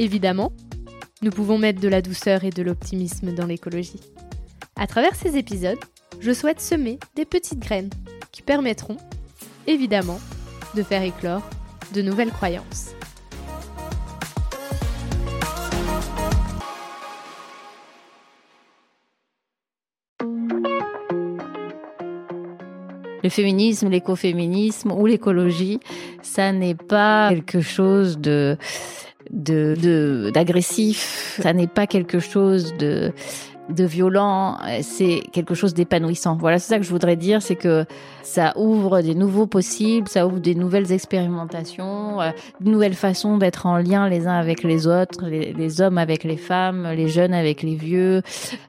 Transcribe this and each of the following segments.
Évidemment, nous pouvons mettre de la douceur et de l'optimisme dans l'écologie. À travers ces épisodes, je souhaite semer des petites graines qui permettront, évidemment, de faire éclore de nouvelles croyances. Le féminisme, l'écoféminisme ou l'écologie, ça n'est pas quelque chose de d'agressif, ça n'est pas quelque chose de de violent, c'est quelque chose d'épanouissant. Voilà, c'est ça que je voudrais dire, c'est que ça ouvre des nouveaux possibles, ça ouvre des nouvelles expérimentations, euh, de nouvelles façons d'être en lien les uns avec les autres, les, hommes avec les femmes, les jeunes avec les vieux.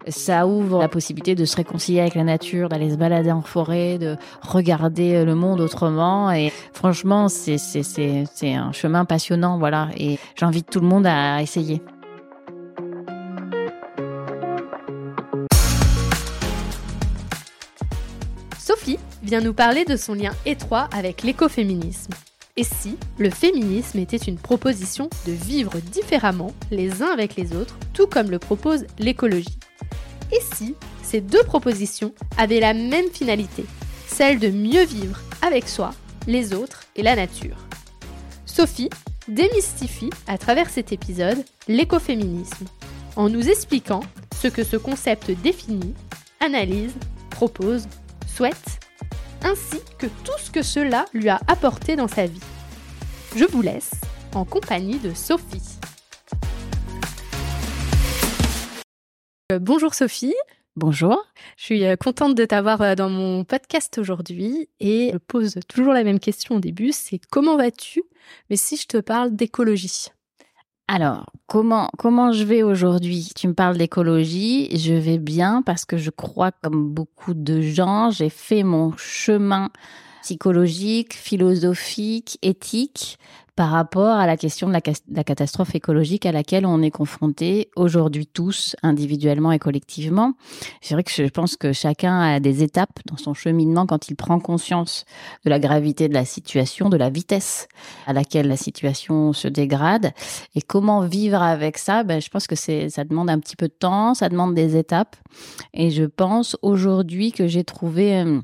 Ça ouvre la possibilité de se réconcilier avec la nature, d'aller se balader en forêt, de regarder le monde autrement. Et franchement, c'est c'est un chemin passionnant, voilà. Et j'invite tout le monde à essayer. Sophie vient nous parler de son lien étroit avec l'écoféminisme. Et si le féminisme était une proposition de vivre différemment les uns avec les autres, tout comme le propose l'écologie? Et si ces deux propositions avaient la même finalité, celle de mieux vivre avec soi, les autres et la nature? Sophie démystifie à travers cet épisode l'écoféminisme, en nous expliquant ce que ce concept définit, analyse, propose souhaite, ainsi que tout ce que cela lui a apporté dans sa vie. Je vous laisse en compagnie de Sophie. Euh, bonjour Sophie. Bonjour. Je suis euh, contente de t'avoir euh, dans mon podcast aujourd'hui et je pose toujours la même question au début, c'est comment vas-tu? Mais si je te parle d'écologie. Alors, comment, comment je vais aujourd'hui? Tu me parles d'écologie, je vais bien parce que je crois, comme beaucoup de gens, j'ai fait mon chemin psychologique, philosophique, éthique par rapport à la question de la, catastrophe écologique à laquelle on est confronté aujourd'hui tous, individuellement et collectivement. C'est vrai que je pense que chacun a des étapes dans son cheminement quand il prend conscience de la gravité de la situation, de la vitesse à laquelle la situation se dégrade et comment vivre avec ça? Ben, je pense que ça demande un petit peu de temps, ça demande des étapes. Et je pense aujourd'hui que j'ai trouvé euh,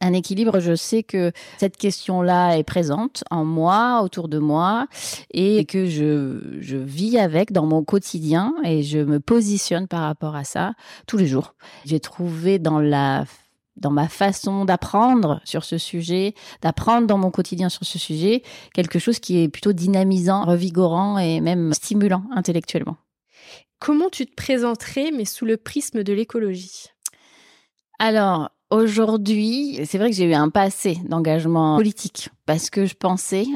un équilibre, je sais que cette question-là est présente en moi, autour de moi, et que je, je vis avec dans mon quotidien et je me positionne par rapport à ça tous les jours. J'ai trouvé dans la dans ma façon d'apprendre sur ce sujet, d'apprendre dans mon quotidien sur ce sujet, quelque chose qui est plutôt dynamisant, revigorant et même stimulant intellectuellement. Comment tu te présenterais, mais sous le prisme de l'écologie? Alors, Aujourd'hui, c'est vrai que j'ai eu un passé d'engagement politique parce que je pensais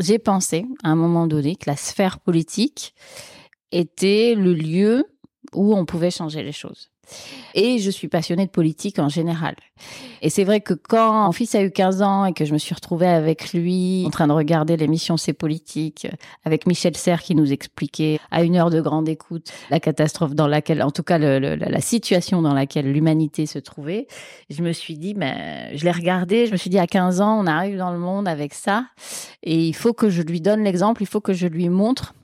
j'ai pensé à un moment donné que la sphère politique était le lieu où on pouvait changer les choses. Et je suis passionnée de politique en général. Et c'est vrai que quand mon fils a eu 15 ans et que je me suis retrouvée avec lui en train de regarder l'émission C'est politique avec Michel Serres qui nous expliquait à une heure de grande écoute la catastrophe dans laquelle, en tout cas la situation dans laquelle l'humanité se trouvait, je me suis dit, mais je l'ai regardé, je me suis dit à 15 ans, on arrive dans le monde avec ça et il faut que je lui donne l'exemple, il faut que je lui montre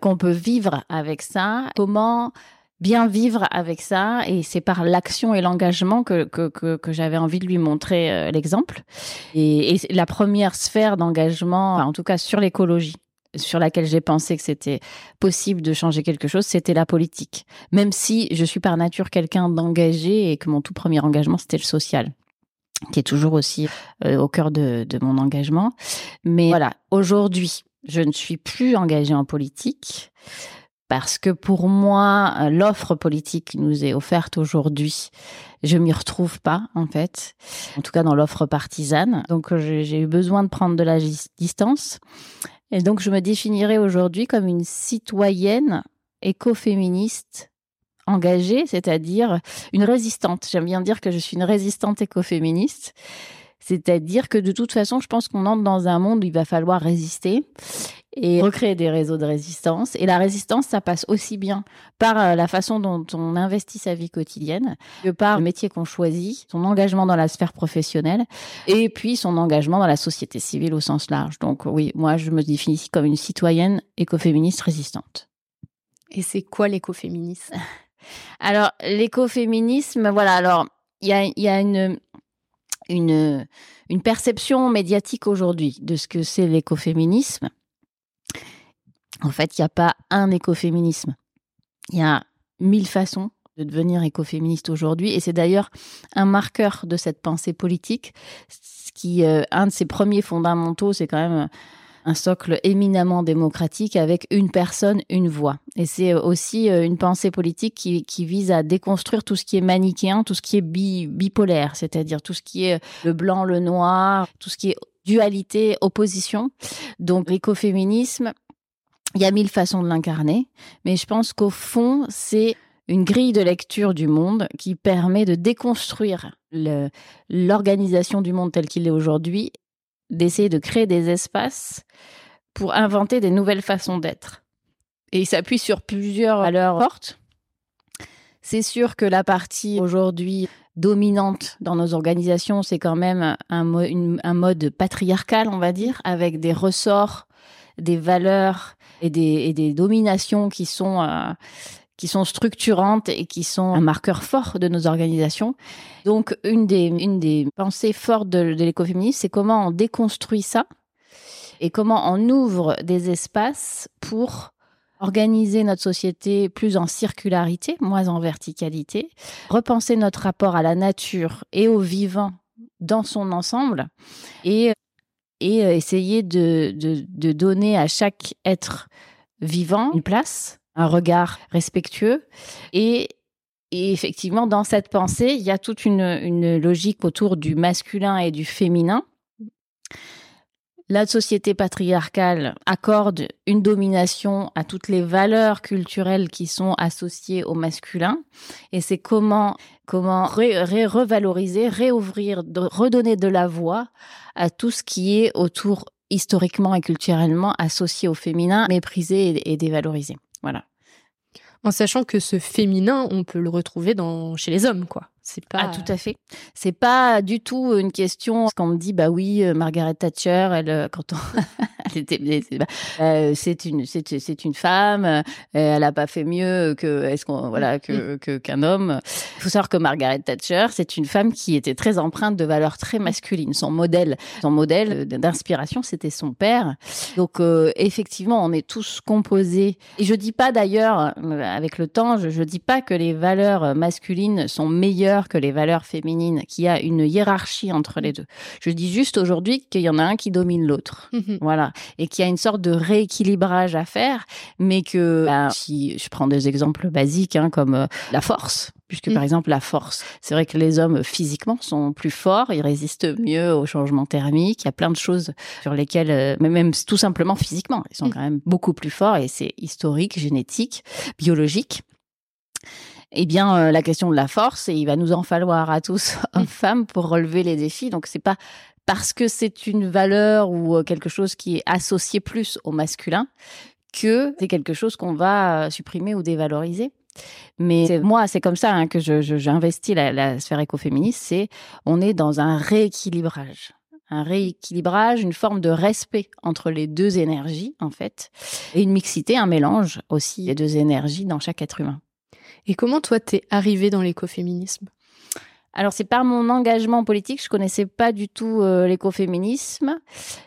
qu'on peut vivre avec ça. Comment bien vivre avec ça et c'est par l'action et l'engagement que, que, que, j'avais envie de lui montrer euh, l'exemple. Et, la première sphère d'engagement, en tout cas sur l'écologie, sur laquelle j'ai pensé que c'était possible de changer quelque chose, c'était la politique. Même si je suis par nature quelqu'un d'engagé et que mon tout premier engagement, c'était le social qui est toujours aussi euh, au cœur de, de mon engagement. Mais voilà, aujourd'hui, je ne suis plus engagée en politique parce que pour moi, euh, l'offre politique qui nous est offerte aujourd'hui, je m'y retrouve pas en fait, en tout cas dans l'offre partisane. Donc j'ai eu besoin de prendre de la distance. Et donc, je me définirais aujourd'hui comme une citoyenne écoféministe engagée, c'est-à-dire une résistante. J'aime bien dire que je suis une résistante écoféministe. C'est-à-dire que de toute façon, je pense qu'on entre dans un monde où il va falloir résister et recréer des réseaux de résistance. Et la résistance, ça passe aussi bien par euh, la façon dont on investit sa vie quotidienne que par le métier qu'on choisit, son engagement dans la sphère professionnelle et puis son engagement dans la société civile au sens large. Donc oui, moi, je me définis comme une citoyenne écoféministe résistante. Et c'est quoi l'écoféminisme? Alors, l'écoféminisme, voilà, alors il y a, y a une, une, une perception médiatique aujourd'hui de ce que c'est l'écoféminisme. En fait, il n'y a pas un écoféminisme. Il y a mille façons de devenir écoféministe aujourd'hui. Et c'est d'ailleurs un marqueur de cette pensée politique. Ce qui, euh, un de ses premiers fondamentaux, c'est quand même un socle éminemment démocratique avec une personne, une voix. Et c'est aussi euh, une pensée politique qui, vise à déconstruire tout ce qui est manichéen, tout ce qui est bipolaire, c'est-à-dire tout ce qui est le blanc, le noir, tout ce qui est dualité, opposition. Donc l'écoféminisme, il y a mille façons de l'incarner, mais je pense qu'au fond, c'est une grille de lecture du monde qui permet de déconstruire l'organisation du monde tel qu'il est aujourd'hui d'essayer de créer des espaces pour inventer des nouvelles façons d'être. Et il s'appuie sur plusieurs valeurs fortes. C'est sûr que la partie aujourd'hui dominante dans nos organisations, c'est quand même un, un, mode patriarcal, on va dire, avec des ressorts, des valeurs et des, des dominations qui sont euh, qui sont structurantes et qui sont un marqueur fort de nos organisations. Donc, une des, une des pensées fortes de, de l'écoféminisme, c'est comment on déconstruit ça et comment on ouvre des espaces pour organiser notre société plus en circularité, moins en verticalité, repenser notre rapport à la nature et au vivant dans son ensemble et, et essayer de, de, de donner à chaque être vivant une place un regard respectueux. Et, effectivement, dans cette pensée, il y a toute une, logique autour du masculin et du féminin. La société patriarcale accorde une domination à toutes les valeurs culturelles qui sont associées au masculin. Et c'est comment, comment revaloriser, réouvrir, redonner de la voix à tout ce qui est autour historiquement et culturellement associé au féminin, méprisé et dévalorisé. Voilà. En sachant que ce féminin, on peut le retrouver chez les hommes, quoi. C'est pas ah, tout à fait. C'est pas du tout une question quand on me dit bah oui euh, Margaret Thatcher elle euh, quand on elle était euh, c'est une c'est une femme elle a pas fait mieux que est-ce qu'on voilà que mm. qu'un homme. Il faut savoir que Margaret Thatcher c'est une femme qui était très empreinte de valeurs très masculines. Son modèle son modèle d'inspiration c'était son père. Donc effectivement on est tous composés et je dis pas d'ailleurs avec le temps je je dis pas que les valeurs masculines sont meilleures que les valeurs féminines, qu'il y a une hiérarchie entre les deux. Je dis juste aujourd'hui qu'il y en a un qui domine l'autre. Mhm. Voilà. Et qu'il y a une sorte de rééquilibrage à faire, mais que bah, si je prends des exemples basiques hein, comme euh, la force, puisque par mhm. exemple la force, c'est vrai que les hommes physiquement sont plus forts, ils résistent mieux au changement thermique, il y a plein de choses sur lesquelles, euh, mais même tout simplement physiquement, ils sont mhm. quand même beaucoup plus forts et c'est historique, génétique, biologique eh bien, euh, la question de la force, et il va nous en falloir à tous, hommes, femmes, pour relever les défis. Donc, c'est pas parce que c'est une valeur ou euh, quelque chose qui est associé plus au masculin que c'est quelque chose qu'on va euh, supprimer ou dévaloriser. Mais moi, c'est comme ça hein, que j'investis la, la sphère écoféministe, c'est on est dans un rééquilibrage un rééquilibrage, une forme de respect entre les deux énergies, en fait, et une mixité, un mélange aussi des deux énergies dans chaque être humain. Et comment toi t'es arrivée dans l'écoféminisme? Alors c'est par mon engagement politique, je connaissais pas du tout euh, l'écoféminisme.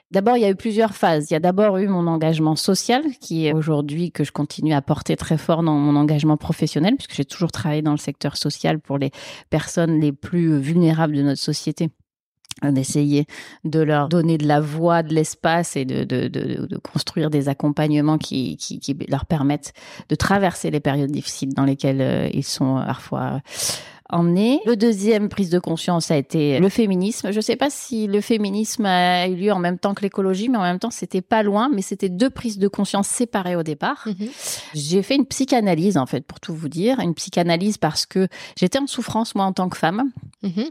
D'abord, il y a eu plusieurs phases. Il y a d'abord eu mon engagement social, qui est aujourd'hui que je continue à porter très fort dans mon engagement professionnel, puisque j'ai toujours travaillé dans le secteur social pour les personnes les plus vulnérables de notre société d'essayer de leur donner de la voix, de l'espace et de, de, de, de, construire des accompagnements qui, qui, qui, leur permettent de traverser les périodes difficiles dans lesquelles euh, ils sont parfois emmené. Le deuxième prise de conscience a été le féminisme. Je ne sais pas si le féminisme a eu lieu en même temps que l'écologie, mais en même temps, c'était pas loin, mais c'était deux prises de conscience séparées au départ. Mhm. J'ai fait une psychanalyse, en fait, pour tout vous dire. Une psychanalyse parce que j'étais en souffrance, moi, en tant que femme. Mhm.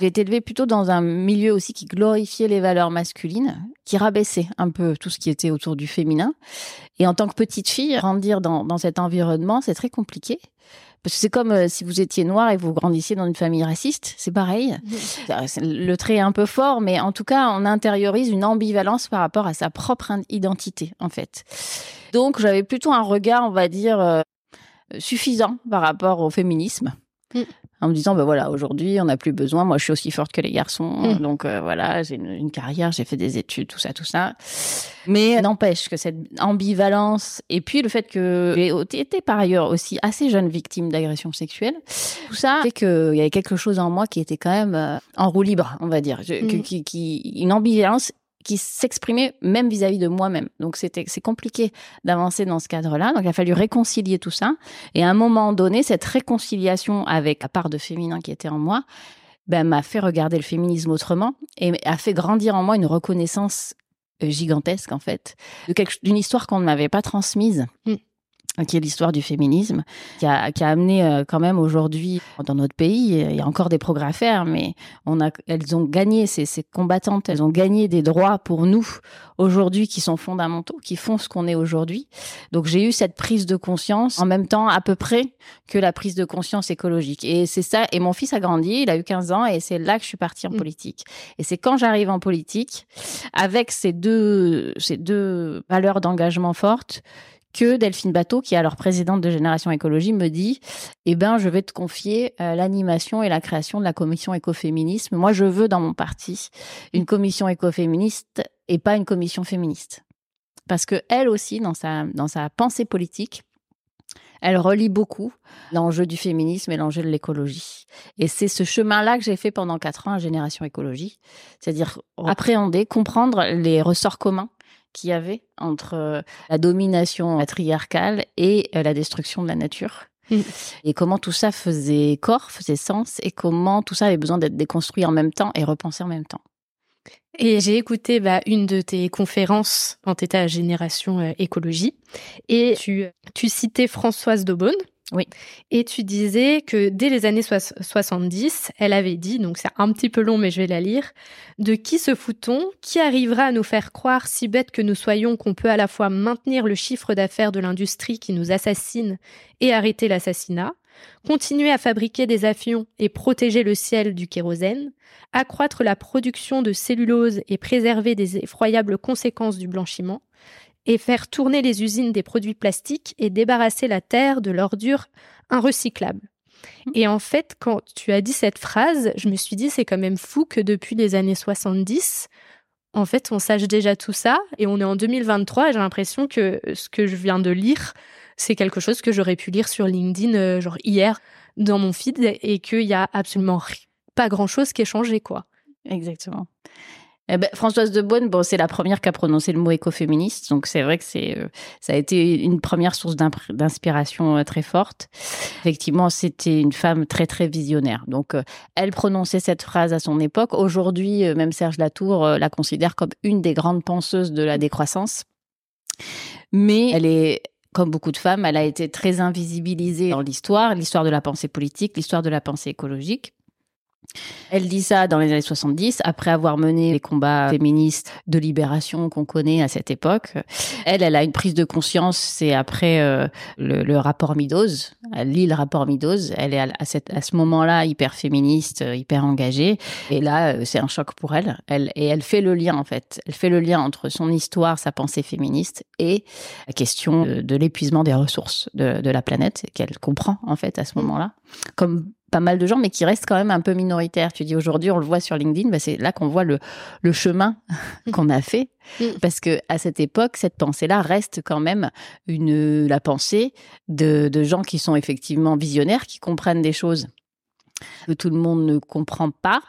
J'ai été élevée plutôt dans un milieu aussi qui glorifiait les valeurs masculines, qui rabaissait un peu tout ce qui était autour du féminin. Et en tant que petite fille, grandir dans, dans cet environnement, c'est très compliqué. Parce que c'est comme euh, si vous étiez noir et vous grandissiez dans une famille raciste, c'est pareil. Le trait est un peu fort, mais en tout cas, on intériorise une ambivalence par rapport à sa propre identité, en fait. Donc, j'avais plutôt un regard, on va dire, euh, suffisant par rapport au féminisme. Mm en me disant, ben voilà, aujourd'hui, on n'a plus besoin. Moi, je suis aussi forte que les garçons. Mm. Donc, euh, voilà, j'ai une, carrière, j'ai fait des études, tout ça, tout ça. Mais n'empêche que cette ambivalence, et puis le fait que j'ai été par ailleurs aussi assez jeune victime d'agressions sexuelles, tout ça fait qu'il y avait quelque chose en moi qui était quand même euh, en roue libre, on va dire. Mm. qui, qui, une ambivalence qui s'exprimait même vis-à-vis de moi-même. Donc c'était c'est compliqué d'avancer dans ce cadre-là. Donc il a fallu réconcilier tout ça. Et à un moment donné, cette réconciliation avec la part de féminin qui était en moi, ben, m'a fait regarder le féminisme autrement et a fait grandir en moi une reconnaissance euh, gigantesque en fait d'une histoire qu'on ne m'avait pas transmise. Mm qui est l'histoire du féminisme, qui a, qui a amené euh, quand même aujourd'hui dans notre pays, il y a encore des progrès à faire, mais on a, elles ont gagné, ces, ces combattantes, elles ont gagné des droits pour nous aujourd'hui qui sont fondamentaux, qui font ce qu'on est aujourd'hui. Donc j'ai eu cette prise de conscience en même temps à peu près que la prise de conscience écologique. Et c'est ça, et mon fils a grandi, il a eu 15 ans, et c'est là que je suis partie en mmh. politique. Et c'est quand j'arrive en politique, avec ces deux, ces deux valeurs d'engagement fortes, que Delphine Bateau, qui est alors présidente de Génération Écologie, me dit Eh ben, je vais te confier euh, l'animation et la création de la commission écoféminisme. Moi, je veux dans mon parti une commission écoféministe et pas une commission féministe. Parce que elle aussi, dans sa, dans sa pensée politique, elle relie beaucoup l'enjeu du féminisme et l'enjeu de l'écologie. Et c'est ce chemin-là que j'ai fait pendant quatre ans à Génération Écologie, c'est-à-dire appréhender, comprendre les ressorts communs qu'il y avait entre euh, la domination patriarcale et euh, la destruction de la nature. Mm. Et comment tout ça faisait corps, faisait sens, et comment tout ça avait besoin d'être déconstruit en même temps et repensé en même temps. Et j'ai écouté bah, une de tes conférences quand tu étais à Génération euh, Écologie, et tu, tu citais Françoise Daubonne, oui. Et tu disais que dès les années 70, elle avait dit, donc c'est un petit peu long mais je vais la lire, de qui se fout-on Qui arrivera à nous faire croire, si bête que nous soyons, qu'on peut à la fois maintenir le chiffre d'affaires de l'industrie qui nous assassine et arrêter l'assassinat continuer à fabriquer des avions et protéger le ciel du kérosène, accroître la production de cellulose et préserver des effroyables conséquences du blanchiment, et faire tourner les usines des produits plastiques et débarrasser la terre de l'ordure inrecyclable. Mmh. Et en fait, quand tu as dit cette phrase, je me suis dit, c'est quand même fou que depuis les années 70, en fait, on sache déjà tout ça et on est en 2023 et j'ai l'impression que ce que je viens de lire, c'est quelque chose que j'aurais pu lire sur LinkedIn, euh, genre hier, dans mon feed et qu'il y a absolument pas grand chose qui est changé, quoi. Exactement. Eh ben, Françoise de Beaune, bon, c'est la première qui a prononcé le mot écoféministe, donc c'est vrai que c'est, euh, ça a été une première source d'inspiration euh, très forte. Effectivement, c'était une femme très très visionnaire. Donc, euh, elle prononçait cette phrase à son époque. Aujourd'hui, même Serge Latour la considère comme une des grandes penseuses de la décroissance. Mais elle est comme beaucoup de femmes, elle a été très invisibilisée dans l'histoire, l'histoire de la pensée politique, l'histoire de la pensée écologique. Elle dit ça dans les années 70, après avoir mené les combats féministes de libération qu'on connaît à cette époque. Elle, elle a une prise de conscience, c'est après euh, le, rapport Meadows. Elle lit le rapport Meadows. Elle est à, à ce moment-là hyper féministe, euh, hyper engagée. Et là, euh, c'est un choc pour elle. elle. Et elle fait le lien, en fait. Elle fait le lien entre son histoire, sa pensée féministe et la question de, l'épuisement des ressources de, de la planète, qu'elle comprend, en fait, à ce moment-là. Comme pas mal de gens, mais qui restent quand même un peu minoritaires. Tu dis aujourd'hui, on le voit sur LinkedIn, bah c'est là qu'on voit le, le chemin qu'on a fait. Mm. Parce que à cette époque, cette pensée-là reste quand même une, la pensée de, de gens qui sont effectivement visionnaires, qui comprennent des choses que tout le monde ne comprend pas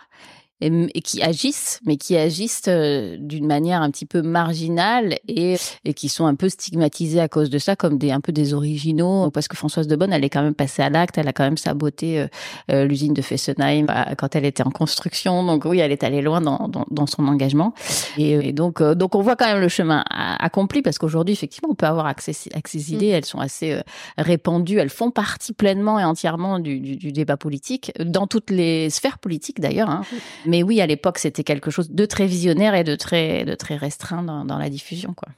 et, qui agissent, mais qui agissent euh, d'une manière un petit peu marginale et, et qui sont un peu stigmatisés à cause de ça comme des un peu des originaux. Parce que Françoise de Bonne, elle est quand même passée à l'acte, elle a quand même saboté euh, euh, l'usine de Fessenheim quand elle était en construction. Donc oui, elle est allée loin dans, dans, dans son engagement. Et, donc donc on voit quand même le chemin accompli parce qu'aujourd'hui effectivement on peut avoir accès à ces idées, mm. elles sont assez répandues, elles font partie pleinement et entièrement du, du, du débat politique dans toutes les sphères politiques d'ailleurs. Hein. Mais oui, à l'époque, c'était quelque chose de très visionnaire et de très, de très restreint dans, la diffusion. Quoi.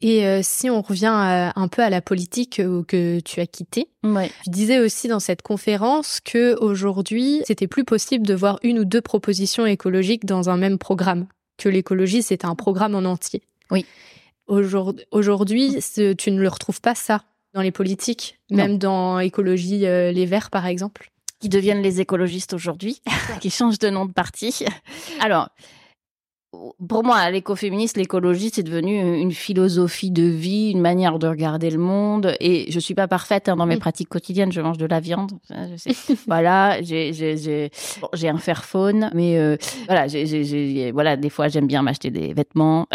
Et euh, si on revient un peu à la politique euh, que tu as quittée, tu disais aussi dans cette conférence que aujourd'hui, c'était plus possible de voir une ou deux propositions écologiques dans un même programme, que l'écologie c'était un programme en entier. Oui. Aujourd'hui, tu ne le retrouves pas ça dans les politiques, même dans écologie euh, les Verts par exemple? Qui deviennent les écologistes aujourd'hui, qui changent de nom de parti. Alors, pour moi, l'écoféministe, l'écologie, c'est devenu une philosophie de vie, une manière de regarder le monde. Et je suis pas parfaite hein, dans mes mm. pratiques quotidiennes. Je mange de la viande, je sais. voilà, j'ai j'ai bon, un fairphone, mais euh, voilà, j'ai voilà, des fois j'aime bien m'acheter des vêtements.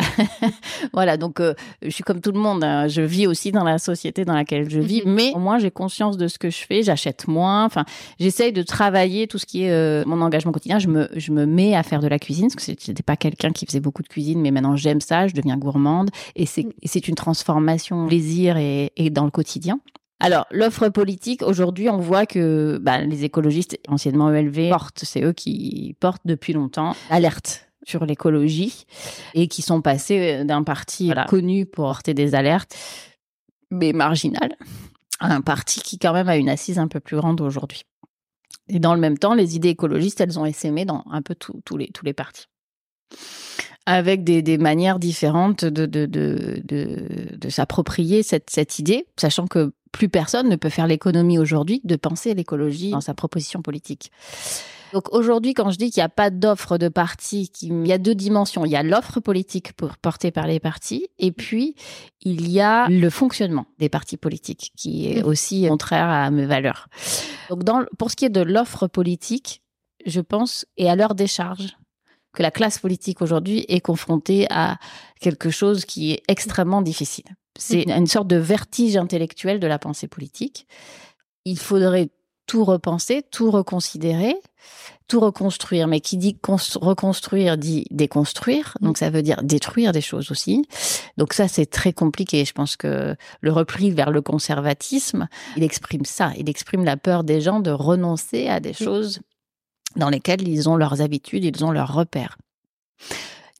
voilà, donc euh, je suis comme tout le monde. Hein. Je vis aussi dans la société dans laquelle je vis, mm-hmm. mais au moins j'ai conscience de ce que je fais. J'achète moins. Enfin, j'essaye de travailler tout ce qui est euh, mon engagement quotidien. Je me je me mets à faire de la cuisine parce que j'étais pas quelqu'un qui faisait beaucoup de cuisine, mais maintenant j'aime ça, je deviens gourmande. Et c'est mm. une transformation plaisir et, dans le quotidien. Alors, l'offre politique, aujourd'hui, on voit que bah, les écologistes anciennement ELV portent, c'est eux qui portent depuis longtemps l'alerte sur l'écologie et qui sont passés d'un parti connu pour porter des alertes, mais marginal, à un parti qui quand même a une assise un peu plus grande aujourd'hui. Et dans le même temps, les idées écologistes, elles ont essaimé dans un peu tous les, tous les partis avec des, manières différentes de, de, de, de, s'approprier cette, cette idée, sachant que plus personne ne peut faire l'économie aujourd'hui de penser l'écologie dans sa proposition politique. Donc aujourd'hui, quand je dis qu'il n'y a pas d'offre de parti, il y a deux dimensions. Il y a l'offre politique portée par les partis, et puis il y a le fonctionnement des partis politiques, qui est mmh. aussi contraire à mes valeurs. Donc dans, pour ce qui est de l'offre politique, je pense, et à leur décharge, que la classe politique aujourd'hui est confrontée à quelque chose qui est extrêmement difficile. C'est mm. une sorte de vertige intellectuel de la pensée politique. Il faudrait tout repenser, tout reconsidérer, tout reconstruire. Mais qui dit reconstruire dit déconstruire. Mm. Donc ça veut dire détruire des choses aussi. Donc ça, c'est très compliqué. Je pense que le repli vers le conservatisme, il exprime ça. Il exprime la peur des gens de renoncer à des mm. choses dans lesquels ils ont leurs habitudes, ils ont leurs repères.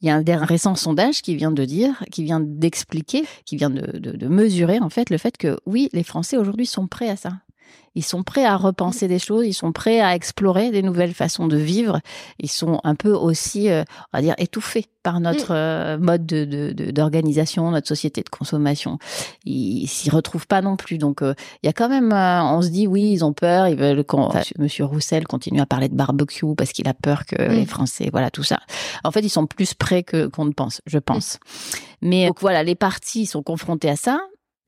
Il y a un récent sondage qui vient de dire, qui vient d'expliquer, qui vient de, de, mesurer en fait le fait que oui, les Français aujourd'hui sont prêts à ça. Ils sont prêts à repenser des choses, ils sont prêts à explorer des nouvelles façons de vivre. Ils sont un peu aussi, euh, on va dire, étouffés par notre euh, mode d'organisation, de, notre société de consommation. Ils s'y retrouvent pas non plus. Donc, euh, il y a quand même, on se dit, oui, ils ont peur, ils veulent qu'on. Monsieur Roussel continue à parler de barbecue parce qu'il a peur que les Français, voilà, tout ça. En fait, ils sont plus prêts que qu'on ne pense, je pense. Mais donc voilà, les partis sont confrontés à ça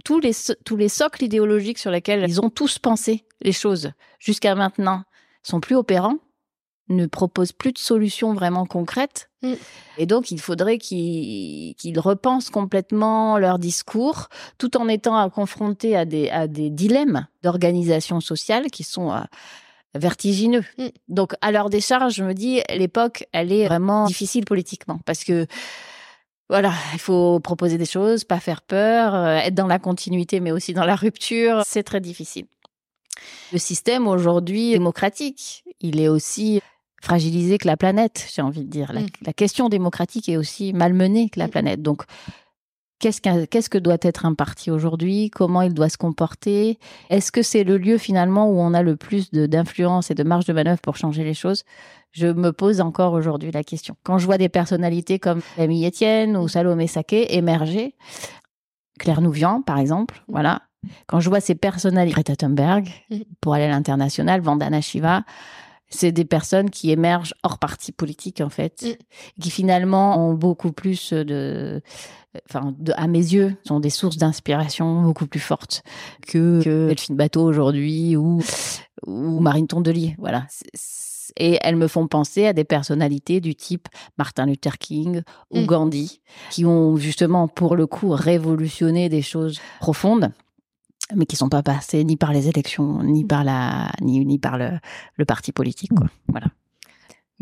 tous les, tous les socles idéologiques sur lesquels ils ont tous pensé les choses jusqu'à maintenant sont plus opérants, ne proposent plus de solutions vraiment concrètes. Mm. Et donc, il faudrait qu'ils repensent complètement leur discours, tout en étant confrontés à des, à des dilemmes d'organisation sociale qui sont euh, vertigineux. Mm. Donc, à leur décharge, je me dis, l'époque, elle est vraiment difficile politiquement, parce que voilà, il faut proposer des choses, pas faire peur, euh, être dans la continuité, mais aussi dans la rupture. C'est très difficile. Le système aujourd'hui démocratique, il est aussi fragilisé que la planète, j'ai envie de dire. La, mm. la, question démocratique est aussi malmenée que la mm. planète. Donc, Qu'est-ce, que doit être un parti aujourd'hui? Comment il doit se comporter? Est-ce que c'est le lieu finalement où on a le plus d'influence et de marge de manœuvre pour changer les choses? Je me pose encore aujourd'hui la question. Quand je vois des personnalités comme Camille Etienne ou Salomé Saké émerger, Claire Nouvian par exemple, mmh. voilà. Quand je vois ces personnalités, Greta Thunberg, mmh. pour aller à l'international, Vandana Shiva, c'est des personnes qui émergent hors parti politique en fait, mmh. qui finalement ont beaucoup plus de enfin, à mes yeux, sont des sources d'inspiration beaucoup plus fortes que, que Delphine Bateau aujourd'hui ou, ou Marine Tondelier. Voilà. Et elles me font penser à des personnalités du type Martin Luther King ou Mm. Gandhi, qui ont justement, pour le coup, révolutionné des choses profondes mais qui sont pas passées ni par les élections, ni par la, ni, ni par le, le parti politique, quoi. Voilà.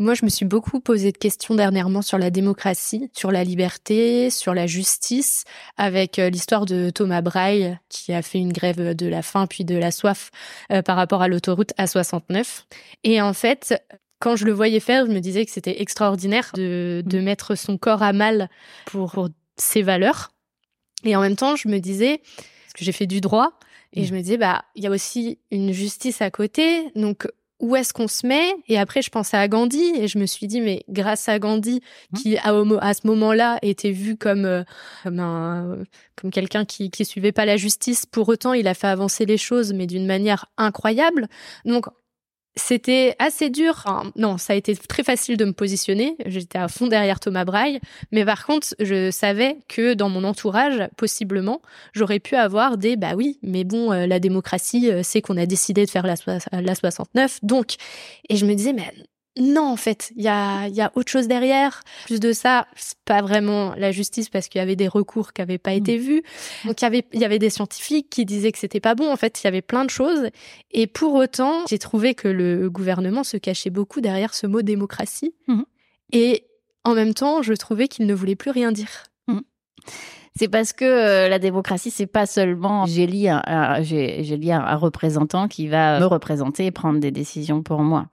Moi, je me suis beaucoup posé de questions dernièrement sur la démocratie, sur la liberté, sur la justice, avec euh, l'histoire de Thomas Braille, qui a fait une grève de la faim puis de la soif euh, par rapport à l'autoroute A69. Et en fait, quand je le voyais faire, je me disais que c'était extraordinaire de, de mettre son corps à mal pour, pour ses valeurs. Et en même temps, je me disais, parce que j'ai fait du droit, et Mm. je me disais, bah, il y a aussi une justice à côté, donc où est-ce qu'on se met? Et après, je pensais à Gandhi et je me suis dit, mais grâce à Gandhi, qui à, ce moment-là était vu comme euh, comme un comme quelqu'un qui qui suivait pas la justice, pour autant, il a fait avancer les choses, mais d'une manière incroyable. Donc c'était assez dur. Non, ça a été très facile de me positionner. J'étais à fond derrière Thomas Braille. Mais par contre, je savais que dans mon entourage, possiblement, j'aurais pu avoir des bah oui, mais bon, euh, la démocratie, euh, c'est qu'on a décidé de faire la, soi- la 69. Donc, et je me disais, mais non, en fait, il y a, y a autre chose derrière. Plus de ça, c'est pas vraiment la justice parce qu'il y avait des recours qui n'avaient pas été vus. Donc il y avait, il y avait des scientifiques qui disaient que c'était pas bon. En fait, il y avait plein de choses. Et pour autant, j'ai trouvé que le gouvernement se cachait beaucoup derrière ce mot démocratie. Mhm. Et en même temps, je trouvais qu'il ne voulait plus rien dire. C'est parce que euh, la démocratie, c'est pas seulement j'ai un, un- représentant qui va me représenter et prendre des décisions pour moi.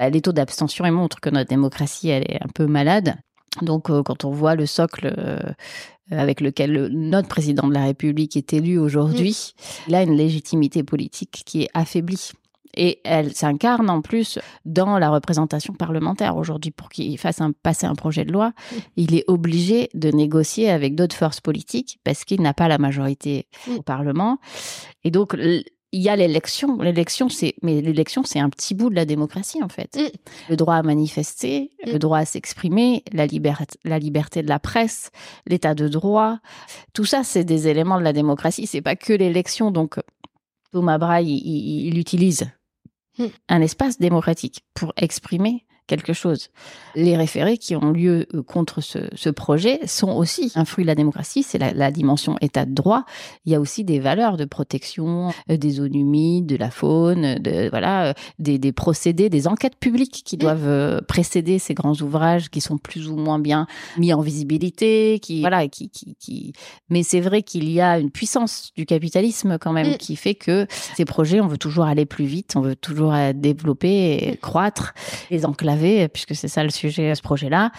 Euh, Les taux d'abstention ils montrent que notre démocratie, elle est un peu malade. Donc, euh, quand on voit le socle euh, avec lequel le- notre président de la République est élu aujourd'hui, il a une légitimité politique qui est affaiblie. Et elle s'incarne en plus dans la représentation parlementaire aujourd'hui. Pour qu'il fasse un, passer un projet de loi, il est obligé de négocier avec d'autres forces politiques parce qu'il n'a pas la majorité au Parlement. Et donc, il y a l'élection. L'élection, c'est, mais l'élection, c'est un petit bout de la démocratie, en fait. Mm. Le droit à manifester, Mm. le droit à s'exprimer, la liberté, la liberté de la presse, l'état de droit. Tout ça, c'est des éléments de la démocratie. C'est pas que l'élection. Donc, Thomas Braille, il, il- il utilise Un espace démocratique pour exprimer quelque chose. Les référés qui ont lieu euh, contre ce, ce projet sont aussi un fruit de la démocratie, c'est la, la dimension état de droit. Il y a aussi des valeurs de protection euh, des zones humides, de la faune, de voilà, euh, des, des procédés, des enquêtes publiques qui doivent euh, précéder ces grands ouvrages qui sont plus ou moins bien mis en visibilité, qui voilà, qui, qui, qui... mais c'est vrai qu'il y a une puissance du capitalisme quand même Mm. qui fait que ces projets, on veut toujours aller plus vite, on veut toujours développer, et croître, les puisque c'est ça le sujet ce projet-là.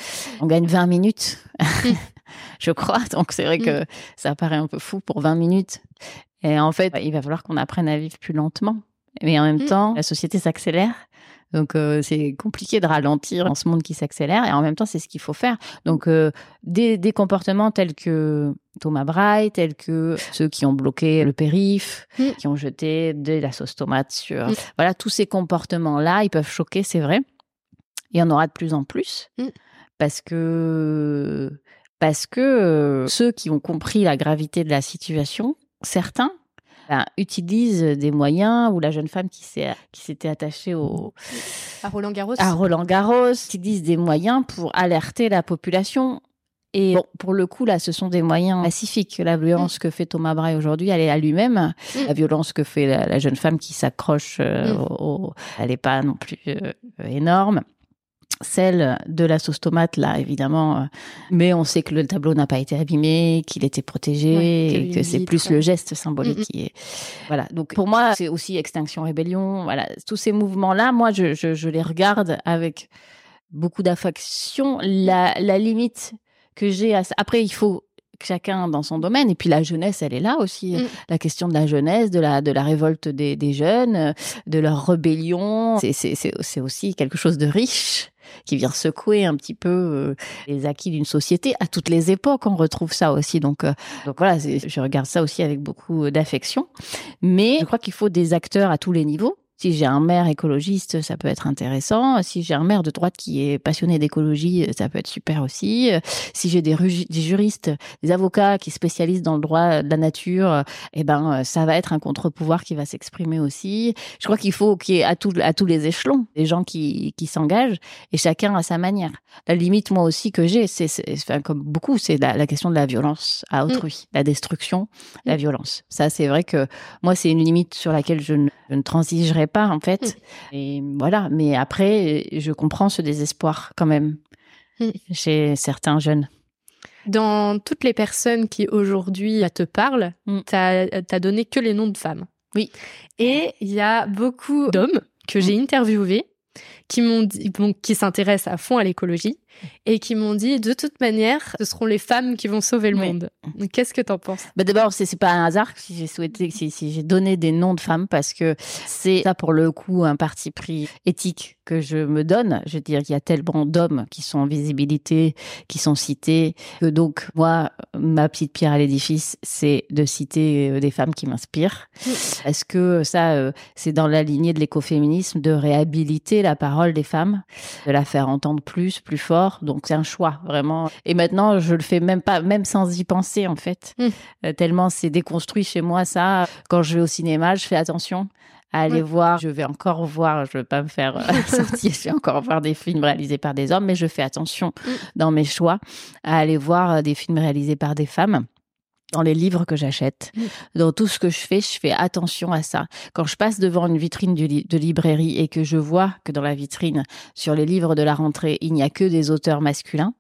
On gagne 20 minutes, je crois. Donc c'est vrai que ça paraît un peu fou pour 20 minutes. Et en fait, il va falloir qu'on apprenne à vivre plus lentement. Mais en même Mm. temps, la société s'accélère. Donc euh, c'est compliqué de ralentir dans ce monde qui s'accélère et en même temps c'est ce qu'il faut faire. Donc euh, des, des comportements tels que Thomas Braille, tels que ceux qui ont bloqué le périph, Mm. qui ont jeté de la sauce tomate sur Mm. voilà tous ces comportements là, ils peuvent choquer, c'est vrai. Il y en aura de plus en plus Mm. parce que parce que euh, ceux qui ont compris la gravité de la situation, certains ben, utilisent des moyens ou la jeune femme qui s'est qui s'était attachée au À Roland Garros. à Roland Garros utilisent des moyens pour alerter la population. Et bon, pour le coup, là, ce sont des moyens pacifiques. La violence que fait Thomas Braille aujourd'hui, elle est à lui-même. Mm. La violence que fait la, la jeune femme qui s'accroche, euh, au- au- elle n'est pas non plus euh, énorme. Celle de la sauce tomate, là, évidemment. euh, Mais on sait que le tableau n'a pas été abîmé, qu'il était protégé, Ouais, et que c'est plus le geste symbolique qui est. Voilà. Donc, pour moi, c'est aussi Extinction Rébellion. Voilà. Tous ces mouvements-là, moi, je, je, je les regarde avec beaucoup d'affection. La, la limite que j'ai à. Après, il faut chacun dans son domaine. Et puis la jeunesse, elle est là aussi. Mm. La question de la jeunesse, de la, de la révolte des, des jeunes, de leur rébellion. C'est aussi quelque chose de riche qui vient secouer un petit peu euh, les acquis d'une société. À toutes les époques, on retrouve ça aussi. Donc, euh, donc voilà, je regarde ça aussi avec beaucoup d'affection. Mais je crois qu'il faut des acteurs à tous les niveaux Si j'ai un maire écologiste, ça peut être intéressant. Si j'ai un maire de droite qui est passionné d'écologie, ça peut être super aussi. Si j'ai des, des, juristes, des avocats qui spécialisent dans le droit de la nature, eh ben ça va être un contre-pouvoir qui va s'exprimer aussi. Je crois qu'il faut qu'il y ait à, à tous les échelons des gens qui, qui s'engagent et chacun à sa manière. La limite, moi aussi, que j'ai, c'est, enfin, comme beaucoup, c'est la, question de la violence à mm. autrui, la destruction, la mm. violence. Ça, c'est vrai que moi, c'est une limite sur laquelle je ne, je ne transigerai pas en fait. Mm. Et voilà. Mais après, je comprends ce désespoir quand même mm. chez certains jeunes. Dans toutes les personnes qui aujourd'hui te parlent, mm. tu n'as donné que les noms de femmes. Oui. Et il y a beaucoup d'hommes que j'ai interviewés qui m'ont qui s'intéressent à fond à l'écologie et qui m'ont dit de toute manière, ce seront les femmes qui vont sauver le monde. Qu'est-ce que tu en penses? Bah D'abord, c'est pas un hasard si j'ai souhaité, si, si j'ai donné des noms de femmes parce que c'est ça pour le coup un parti pris éthique que je me donne. Je veux dire, il y a tellement d'hommes qui sont en visibilité, qui sont cités, que donc moi, ma petite pierre à l'édifice, c'est de citer euh, des femmes qui m'inspirent. Est-ce que ça, euh, c'est dans la lignée de l'écoféminisme de réhabiliter la parole des femmes, de la faire entendre plus, plus fort. Donc c'est un choix vraiment. Et maintenant, je le fais même pas, même sans y penser en fait. Hmm. Euh, tellement c'est déconstruit chez moi ça. Quand je vais au cinéma, je fais attention à aller voir. Je vais encore voir, je ne veux pas me faire euh, sortir, je vais encore voir des films réalisés par des hommes, mais je fais attention hmm. dans mes choix à aller voir euh, des films réalisés par des femmes dans les livres que j'achète, dans tout ce que je fais, je fais attention à ça. Quand je passe devant une vitrine de librairie et que je vois que dans la vitrine, sur les livres de la rentrée, il n'y a que des auteurs masculins,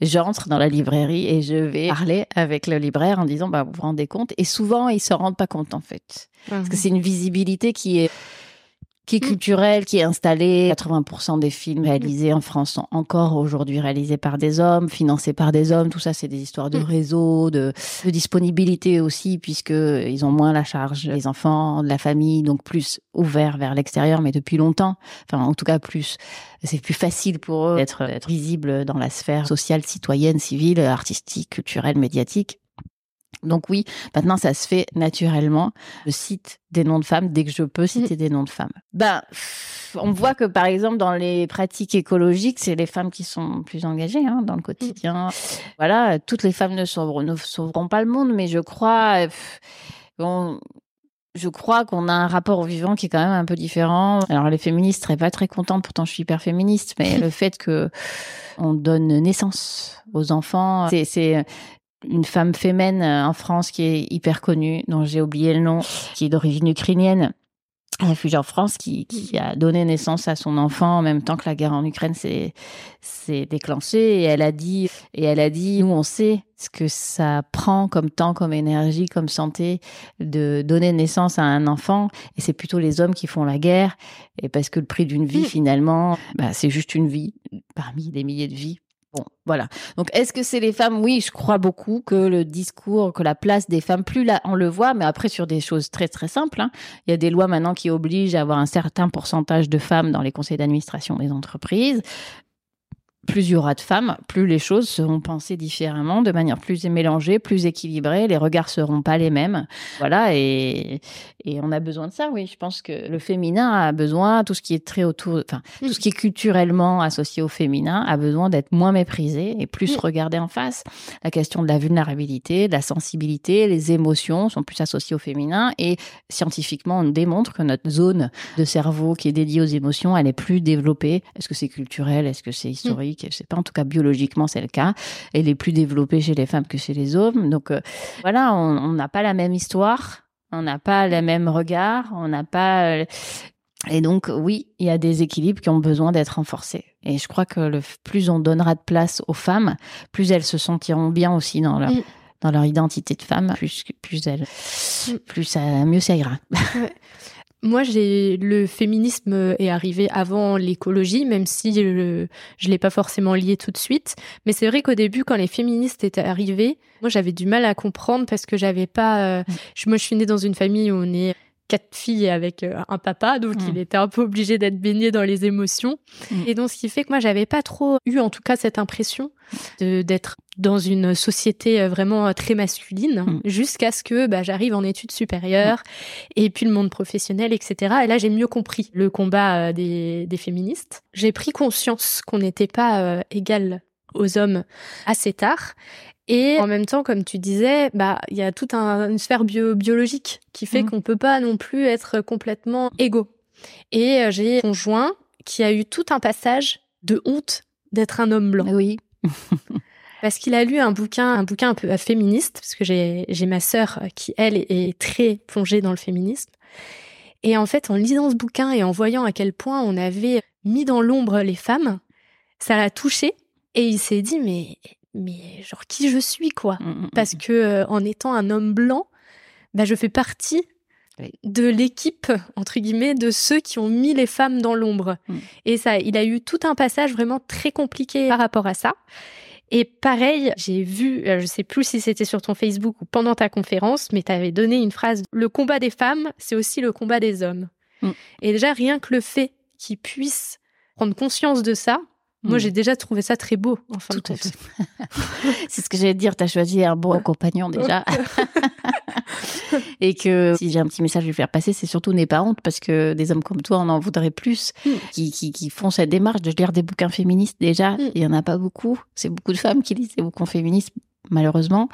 j'entre dans la librairie et je vais parler avec le libraire en disant, bah, vous vous rendez compte? Et souvent, ils se rendent pas compte, en fait. Parce que c'est une visibilité qui est qui est mm. culturel, qui est installé. 80% des films réalisés en France sont encore aujourd'hui réalisés par des hommes, financés par des hommes. Tout ça, c'est des histoires de mm. réseau, de, de disponibilité aussi, puisque ils ont moins la charge, les enfants, de la famille, donc plus ouverts vers l'extérieur, mais depuis longtemps. Enfin, en tout cas, plus, c'est plus facile pour eux d'être visibles dans la sphère sociale, citoyenne, civile, artistique, culturelle, médiatique. Donc oui, maintenant ça se fait naturellement. Je cite des noms de femmes dès que je peux citer mm. des noms de femmes. Ben, on voit que par exemple dans les pratiques écologiques, c'est les femmes qui sont plus engagées hein, dans le quotidien. Voilà, toutes les femmes ne sauveront, ne sauveront pas le monde, mais je crois, je crois qu'on a un rapport au vivant qui est quand même un peu différent. Alors les féministes seraient pas très contentes, pourtant je suis hyper féministe, mais le fait que on donne naissance aux enfants, c'est une femme fémène euh, en France qui est hyper connue, dont j'ai oublié le nom, qui est d'origine ukrainienne, réfugiée en France, qui, qui, a donné naissance à son enfant en même temps que la guerre en Ukraine s'est, s'est déclenchée. Et elle a dit, et elle a dit, nous on sait ce que ça prend comme temps, comme énergie, comme santé de donner naissance à un enfant. Et c'est plutôt les hommes qui font la guerre. Et parce que le prix d'une vie, mm. finalement, bah, c'est juste une vie parmi des milliers de vies Bon, voilà. Donc, est-ce que c'est les femmes? Oui, je crois beaucoup que le discours, que la place des femmes, plus là, on le voit, mais après sur des choses très très simples. Hein. Il y a des lois maintenant qui obligent à avoir un certain pourcentage de femmes dans les conseils d'administration des entreprises plus il y aura de femmes, plus les choses seront pensées différemment, de manière plus mélangée, plus équilibrée. Les regards seront pas les mêmes. Voilà, et, et on a besoin de ça, oui. Je pense que le féminin a besoin, tout ce qui est très autour, enfin, tout ce qui est culturellement associé au féminin a besoin d'être moins méprisé et plus regardé en face. La question de la vulnérabilité, de la sensibilité, les émotions sont plus associées au féminin et scientifiquement, on démontre que notre zone de cerveau qui est dédiée aux émotions, elle est plus développée. Est-ce que c'est culturel? Est-ce que c'est historique? Je sais pas, en tout cas biologiquement c'est le cas. Elle est plus développée chez les femmes que chez les hommes. Donc euh, voilà, on n'a pas la même histoire, on n'a pas le même regard, on n'a pas... Euh, et donc oui, il y a des équilibres qui ont besoin d'être renforcés. Et je crois que le plus on donnera de place aux femmes, plus elles se sentiront bien aussi dans leur... Mm. dans leur identité de femme, plus, plus mm. plus ça, mieux ça ira. Moi, j'ai le féminisme est arrivé avant l'écologie, même si je, je l'ai pas forcément lié tout de suite. Mais c'est vrai qu'au début, quand les féministes étaient arrivés, moi j'avais du mal à comprendre parce que j'avais pas. Euh, mm. je, moi, je suis née dans une famille où on est quatre filles avec euh, un papa, donc il était un peu obligé d'être baigné dans les émotions. Et donc, ce qui fait que moi, j'avais pas trop eu, en tout cas, cette impression d'être dans une société euh, vraiment euh, très masculine, mm. jusqu'à ce que bah, j'arrive en études supérieures, et puis le monde professionnel, etc. Et là, j'ai mieux compris le combat des, des féministes. J'ai pris conscience qu'on n'était pas égal aux hommes assez tard. Et en même temps, comme tu disais, bah il y a toute un, une sphère biologique qui fait mmh. qu'on peut pas non plus être complètement égaux. Et euh, j'ai un conjoint qui a eu tout un passage de honte d'être un homme blanc. Oui. parce qu'il a lu un bouquin, un bouquin un peu féministe, parce que j'ai j'ai ma sœur qui elle est très plongée dans le féminisme. Et en fait, en lisant ce bouquin et en voyant à quel point on avait mis dans l'ombre les femmes, ça l'a touché et il s'est dit mais mais genre qui je suis quoi mmh, mmh, mmh, parce que euh, en étant un homme blanc bah je fais partie de l'équipe entre guillemets de ceux qui ont mis les femmes dans l'ombre. Et ça il a eu tout un passage vraiment très compliqué par rapport à ça. Et pareil, j'ai vu, euh, je sais plus si c'était sur ton Facebook ou pendant ta conférence, mais tu avais donné une phrase le combat des femmes, c'est aussi le combat des hommes. Et déjà rien que le fait qu'ils puissent prendre conscience de ça, moi, hmm. j'ai déjà trouvé ça très beau, en fin Tout C'est ce que j'allais dire. Tu as choisi un bon compagnon déjà. et que si j'ai un petit message à lui faire passer, c'est surtout n'aie pas honte parce que des hommes comme toi, on en voudrait plus hmm. qui, qui, qui, font cette démarche de lire des bouquins féministes déjà. Hmm. Il y en a pas beaucoup. C'est beaucoup de femmes qui lisent des bouquins féministes malheureusement.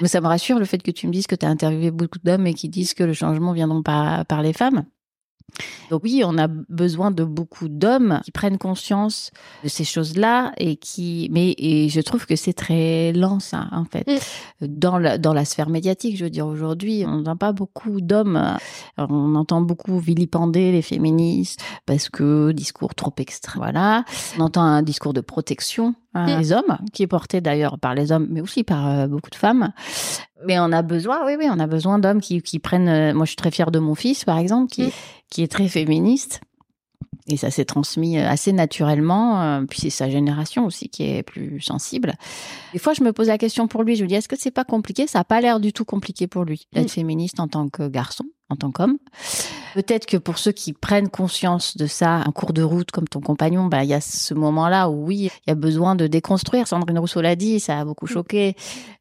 Mais ça me rassure le fait que tu me dises que tu as interviewé beaucoup d'hommes et qui disent que le changement viendra par, par les femmes. Donc oui, on a besoin de beaucoup d'hommes qui prennent conscience de ces choses-là et qui, mais et je trouve que c'est très lent ça en fait mm. dans la dans la sphère médiatique. Je veux dire aujourd'hui, on n'a pas beaucoup d'hommes. On entend beaucoup vilipender les féministes parce que discours trop extrême. Voilà, on entend un discours de protection des mm. hommes, qui est porté d'ailleurs par les hommes, mais aussi par euh, beaucoup de femmes. Mais on a besoin, oui, oui, on a besoin d'hommes qui, qui prennent. Euh, moi, je suis très fière de mon fils, par exemple, qui, mm. qui est très féministe. Et ça s'est transmis euh, assez naturellement. Puis c'est sa génération aussi qui est plus sensible. Des fois, je me pose la question pour lui. Je me dis, est-ce que c'est pas compliqué? Ça n'a pas l'air du tout compliqué pour lui d'être mm. féministe en tant que garçon en tant qu'homme. Peut-être que pour ceux qui prennent conscience de ça, en cours de route comme ton compagnon, bah il y a ce moment-là où oui, il y a besoin de déconstruire. Sandrine Rousseau l'a dit, ça a beaucoup choqué.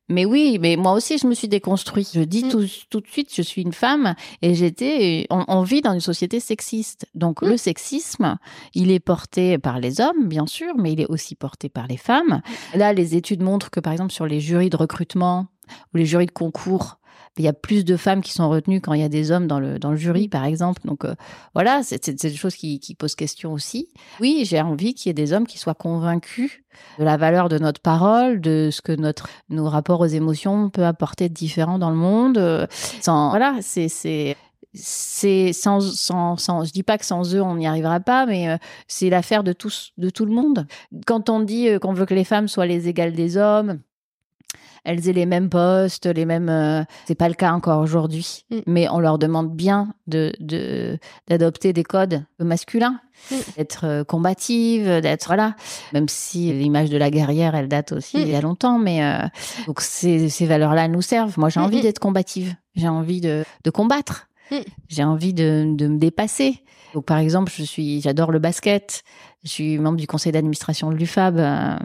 Mais oui, mais moi aussi je me suis déconstruit. Je dis mm. tout, tout de suite, je suis une femme et j'étais. On, vit dans une société sexiste, donc mm. le sexisme, il est porté par les hommes, bien sûr, mais il est aussi porté par les femmes. Là, les études montrent que par exemple sur les jurys de recrutement ou les jurys de concours, il y a plus de femmes qui sont retenues quand il y a des hommes dans le, dans le jury, par exemple. Donc euh, voilà, c'est des choses qui, qui posent question aussi. Oui, j'ai envie qu'il y ait des hommes qui soient convaincus de la valeur de notre parole, de ce que notre nos rapports aux émotions peut apporter de différent dans le monde. Euh, sans, voilà, c'est c'est c'est sans, sans, sans, je dis pas que sans eux on n'y arrivera pas, mais euh, c'est l'affaire de tous, de tout le monde. Quand on dit qu'on veut que les femmes soient les égales des hommes, elles aient les mêmes postes, les mêmes. Euh, c'est pas le cas encore aujourd'hui, mm. mais on leur demande bien de d'adopter des codes masculins, mm. d'être euh, combative, d'être voilà. Même si l'image de la guerrière, elle date aussi mm. il y a longtemps, mais euh, donc ces, ces valeurs-là nous servent. Moi, j'ai envie d'être combative, j'ai envie de, de combattre, j'ai envie de, de me dépasser. Donc, par exemple, je suis, j'adore le basket. Je suis membre du conseil d'administration de l'UFAB. Euh,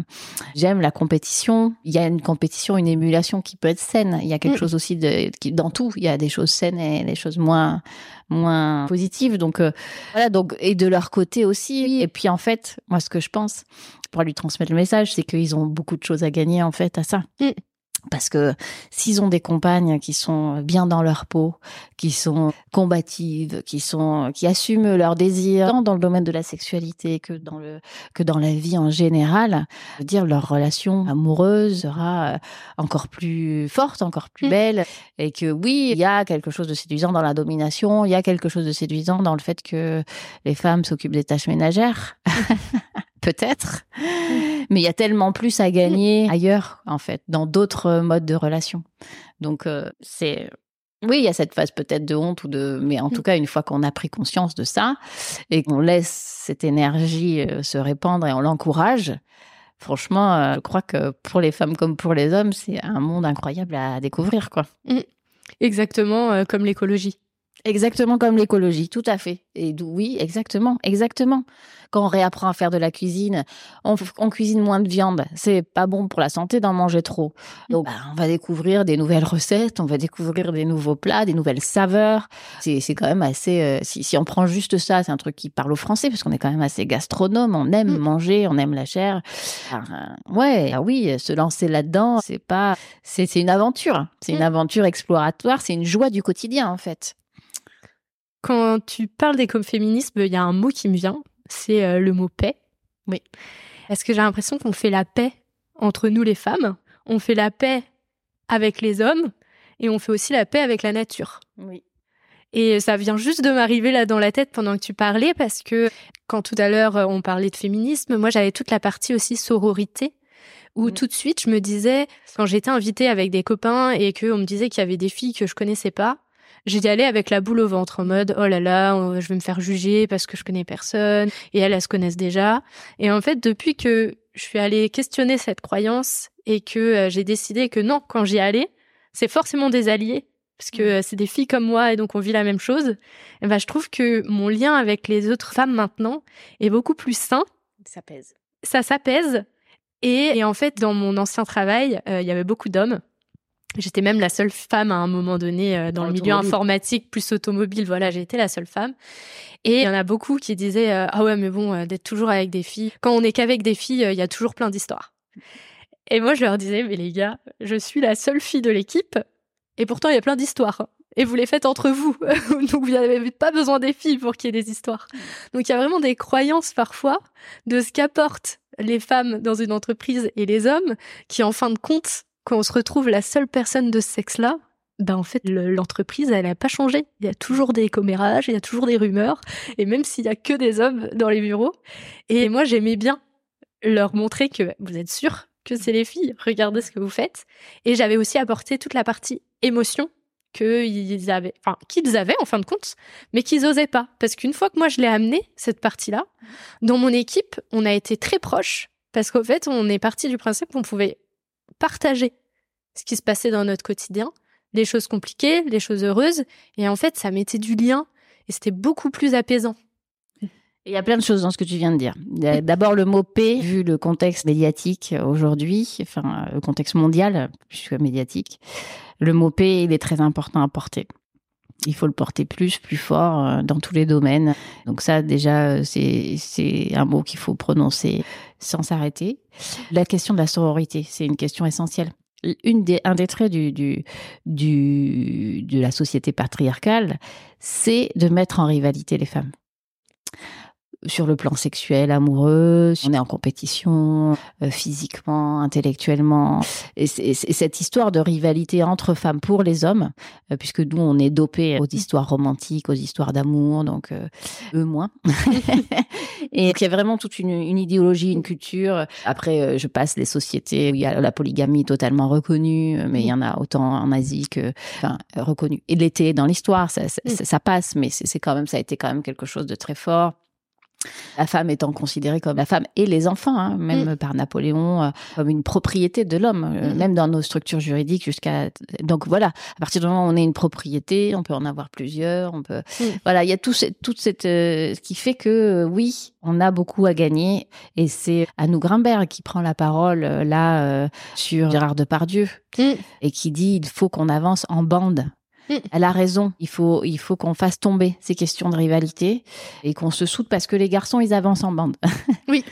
j'aime la compétition. Il y a une compétition, une émulation qui peut être saine. Il y a quelque mm. chose aussi de, qui, dans tout. Il y a des choses saines et des choses moins, moins positives. Donc, euh, voilà. Donc, et de leur côté aussi. Et puis, en fait, moi, ce que je pense, pour lui transmettre le message, c'est qu'ils ont beaucoup de choses à gagner, en fait, à ça. Mm. Parce que s'ils ont des compagnes qui sont bien dans leur peau, qui sont combatives, qui sont, qui assument leurs désirs, tant dans le domaine de la sexualité que dans le, que dans la vie en général, je veux dire, leur relation amoureuse sera encore plus forte, encore plus mmh. belle. Et que oui, il y a quelque chose de séduisant dans la domination, il y a quelque chose de séduisant dans le fait que les femmes s'occupent des tâches ménagères. peut-être, mais il y a tellement plus à gagner ailleurs, en fait, dans d'autres modes de relation. Donc, euh, c'est. Oui, il y a cette phase peut-être de honte ou de, mais en tout cas, une fois qu'on a pris conscience de ça et qu'on laisse cette énergie euh, se répandre et on l'encourage, franchement, euh, je crois que pour les femmes comme pour les hommes, c'est un monde incroyable à découvrir, quoi. Mmh. Exactement comme l'écologie. Exactement comme l'écologie, tout à fait. Et oui, exactement, exactement. Quand on réapprend à faire de la cuisine, on, cuisine moins de viande. C'est pas bon pour la santé d'en manger trop. Donc, bah, on va découvrir des nouvelles recettes, on va découvrir des nouveaux plats, des nouvelles saveurs. C'est quand même assez. Euh, si, on prend juste ça, c'est un truc qui parle aux Français parce qu'on est quand même assez gastronome. On aime mm. manger, on aime la chair. Euh, ouais, ah oui, se lancer là-dedans, c'est pas. C'est une aventure. C'est une mm. aventure exploratoire. C'est une joie du quotidien en fait. Quand tu parles d'écoféminisme, il y a un mot qui me vient, c'est euh, le mot paix. Oui. Parce que j'ai l'impression qu'on fait la paix entre nous les femmes, on fait la paix avec les hommes et on fait aussi la paix avec la nature. Oui. Et ça vient juste de m'arriver là dans la tête pendant que tu parlais parce que quand tout à l'heure on parlait de féminisme, moi j'avais toute la partie aussi sororité où tout de suite je me disais quand j'étais invitée avec des copains et qu'on me disait qu'il y avait des filles que je connaissais pas, j'y allais avec la boule au ventre en mode oh là là, je vais me faire juger parce que je connais personne et elles, elles se connaissent déjà. Et en fait, depuis que je suis allée questionner cette croyance et que euh, j'ai décidé que non, quand j'y allais, c'est forcément des alliés parce que euh, c'est des filles comme moi et donc on vit la même chose. Et eh ben, je trouve que mon lien avec les autres femmes maintenant est beaucoup plus sain. Ça pèse. Ça s'apaise. Et, en fait, dans mon ancien travail, euh, il y avait beaucoup d'hommes. J'étais même la seule femme à un moment donné euh, dans, le milieu informatique plus automobile. Voilà, j'ai été la seule femme. Et il y en a beaucoup qui disaient euh, ah ouais mais bon euh, d'être toujours avec des filles. Quand on est qu'avec des filles, il y a toujours plein d'histoires. Et moi je leur disais mais les gars, je suis la seule fille de l'équipe et pourtant il y a plein d'histoires. Et vous les faites entre vous. Donc vous n'avez pas besoin des filles pour qu'il y ait des histoires. Donc il y a vraiment des croyances parfois de ce qu'apportent les femmes dans une entreprise et les hommes qui en fin de compte quand on se retrouve la seule personne de ce sexe-là, ben en fait l'entreprise elle n'a pas changé. Il y a toujours des commérages, il y a toujours des rumeurs, et même s'il y a que des hommes dans les bureaux. Et moi j'aimais bien leur montrer que vous êtes sûr que c'est les filles, regardez ce que vous faites. Et j'avais aussi apporté toute la partie émotion qu'ils avaient, enfin qu'ils avaient en fin de compte, mais qu'ils osaient pas. Parce qu'une fois que moi je l'ai amené cette partie-là, dans mon équipe, on a été très proches parce qu'au fait on est parti du principe qu'on pouvait partager ce qui se passait dans notre quotidien, les choses compliquées, les choses heureuses. Et en fait, ça mettait du lien et c'était beaucoup plus apaisant. Il y a plein de choses dans ce que tu viens de dire. D'abord, le mot paix, vu le contexte médiatique aujourd'hui, enfin, le contexte mondial, plus que médiatique, le mot paix, il est très important à porter. Il faut le porter plus, plus fort euh, dans tous les domaines. Donc ça, déjà, c'est un mot qu'il faut prononcer sans s'arrêter. La question de la sororité, c'est une question essentielle. Un des traits de la société patriarcale, c'est de mettre en rivalité les femmes sur le plan sexuel, amoureux, on est en compétition euh, physiquement, intellectuellement. Et, cette histoire de rivalité entre femmes pour les hommes, euh, puisque nous, on est dopés aux histoires romantiques, aux histoires d'amour, donc euh, eux moins. et il y a vraiment toute une, une, idéologie, une culture. Après, je passe les sociétés où il y a la polygamie totalement reconnue, mais il y en a autant en Asie que enfin, reconnue. Et l'été dans l'histoire, ça, ça, ça, passe, mais c'est quand même, ça a été quand même quelque chose de très fort la femme étant considérée comme la femme et les enfants, hein, même mm. par Napoléon, euh, comme une propriété de l'homme, euh, mm. même dans nos structures juridiques jusqu'à. Donc voilà, à partir du moment où on est une propriété, on peut en avoir plusieurs, on peut. Mm. Voilà, il y a tout, toute cette, euh, ce qui fait que oui, on a beaucoup à gagner, et c'est Annou Grimbert qui prend la parole là sur Gérard Depardieu et qui dit il faut qu'on avance en bande. Elle a raison. Il faut, il faut qu'on fasse tomber ces questions de rivalité et qu'on se soude parce que les garçons, ils avancent en bande. Oui.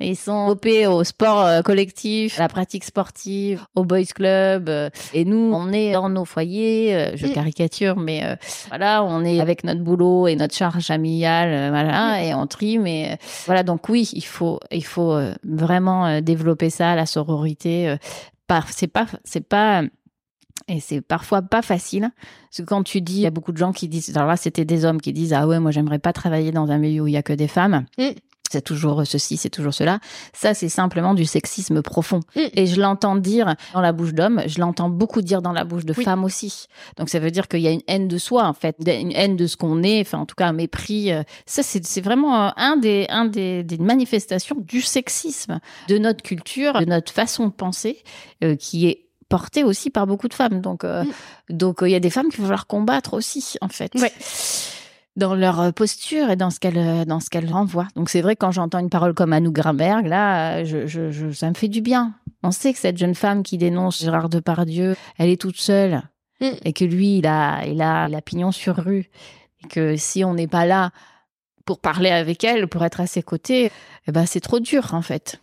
Ils sont opés au sport euh, collectif, à la pratique sportive, au boys club. Euh, et nous, on est dans nos foyers. Euh, je caricature, mais voilà, on est avec notre boulot et notre charge familiale, voilà, et on trie. Mais voilà, donc oui, il faut, il faut vraiment développer ça, la sororité. C'est pas, c'est pas et c'est parfois pas facile. Parce que quand tu dis, il y a beaucoup de gens qui disent, alors là, c'était des hommes qui disent, ah ouais, moi, j'aimerais pas travailler dans un milieu où il y a que des femmes. Mm. C'est toujours ceci, c'est toujours cela. Ça, c'est simplement du sexisme profond. Mm. Et je l'entends dire dans la bouche d'hommes, je l'entends beaucoup dire dans la bouche de femmes aussi. Donc ça veut dire qu'il y a une haine de soi, en fait, une haine de ce qu'on est, enfin en tout cas un mépris. Euh, ça, c'est vraiment un des, un des, des manifestations du sexisme, de notre culture, de notre façon de penser, euh, qui est porté aussi par beaucoup de femmes. Donc, euh, mm. donc il y a des femmes qui vont falloir combattre aussi, en fait. Dans leur posture et dans ce qu'elles dans ce qu'elles renvoient. Donc c'est vrai quand j'entends une parole comme Anou Grimberg, là, je, je, ça me fait du bien. On sait que cette jeune femme qui dénonce Gérard Depardieu, elle est toute seule mm. et que lui, il a, il a pignon sur rue. Et que si on n'est pas là pour parler avec elle, pour être à ses côtés, eh ben c'est trop dur en fait.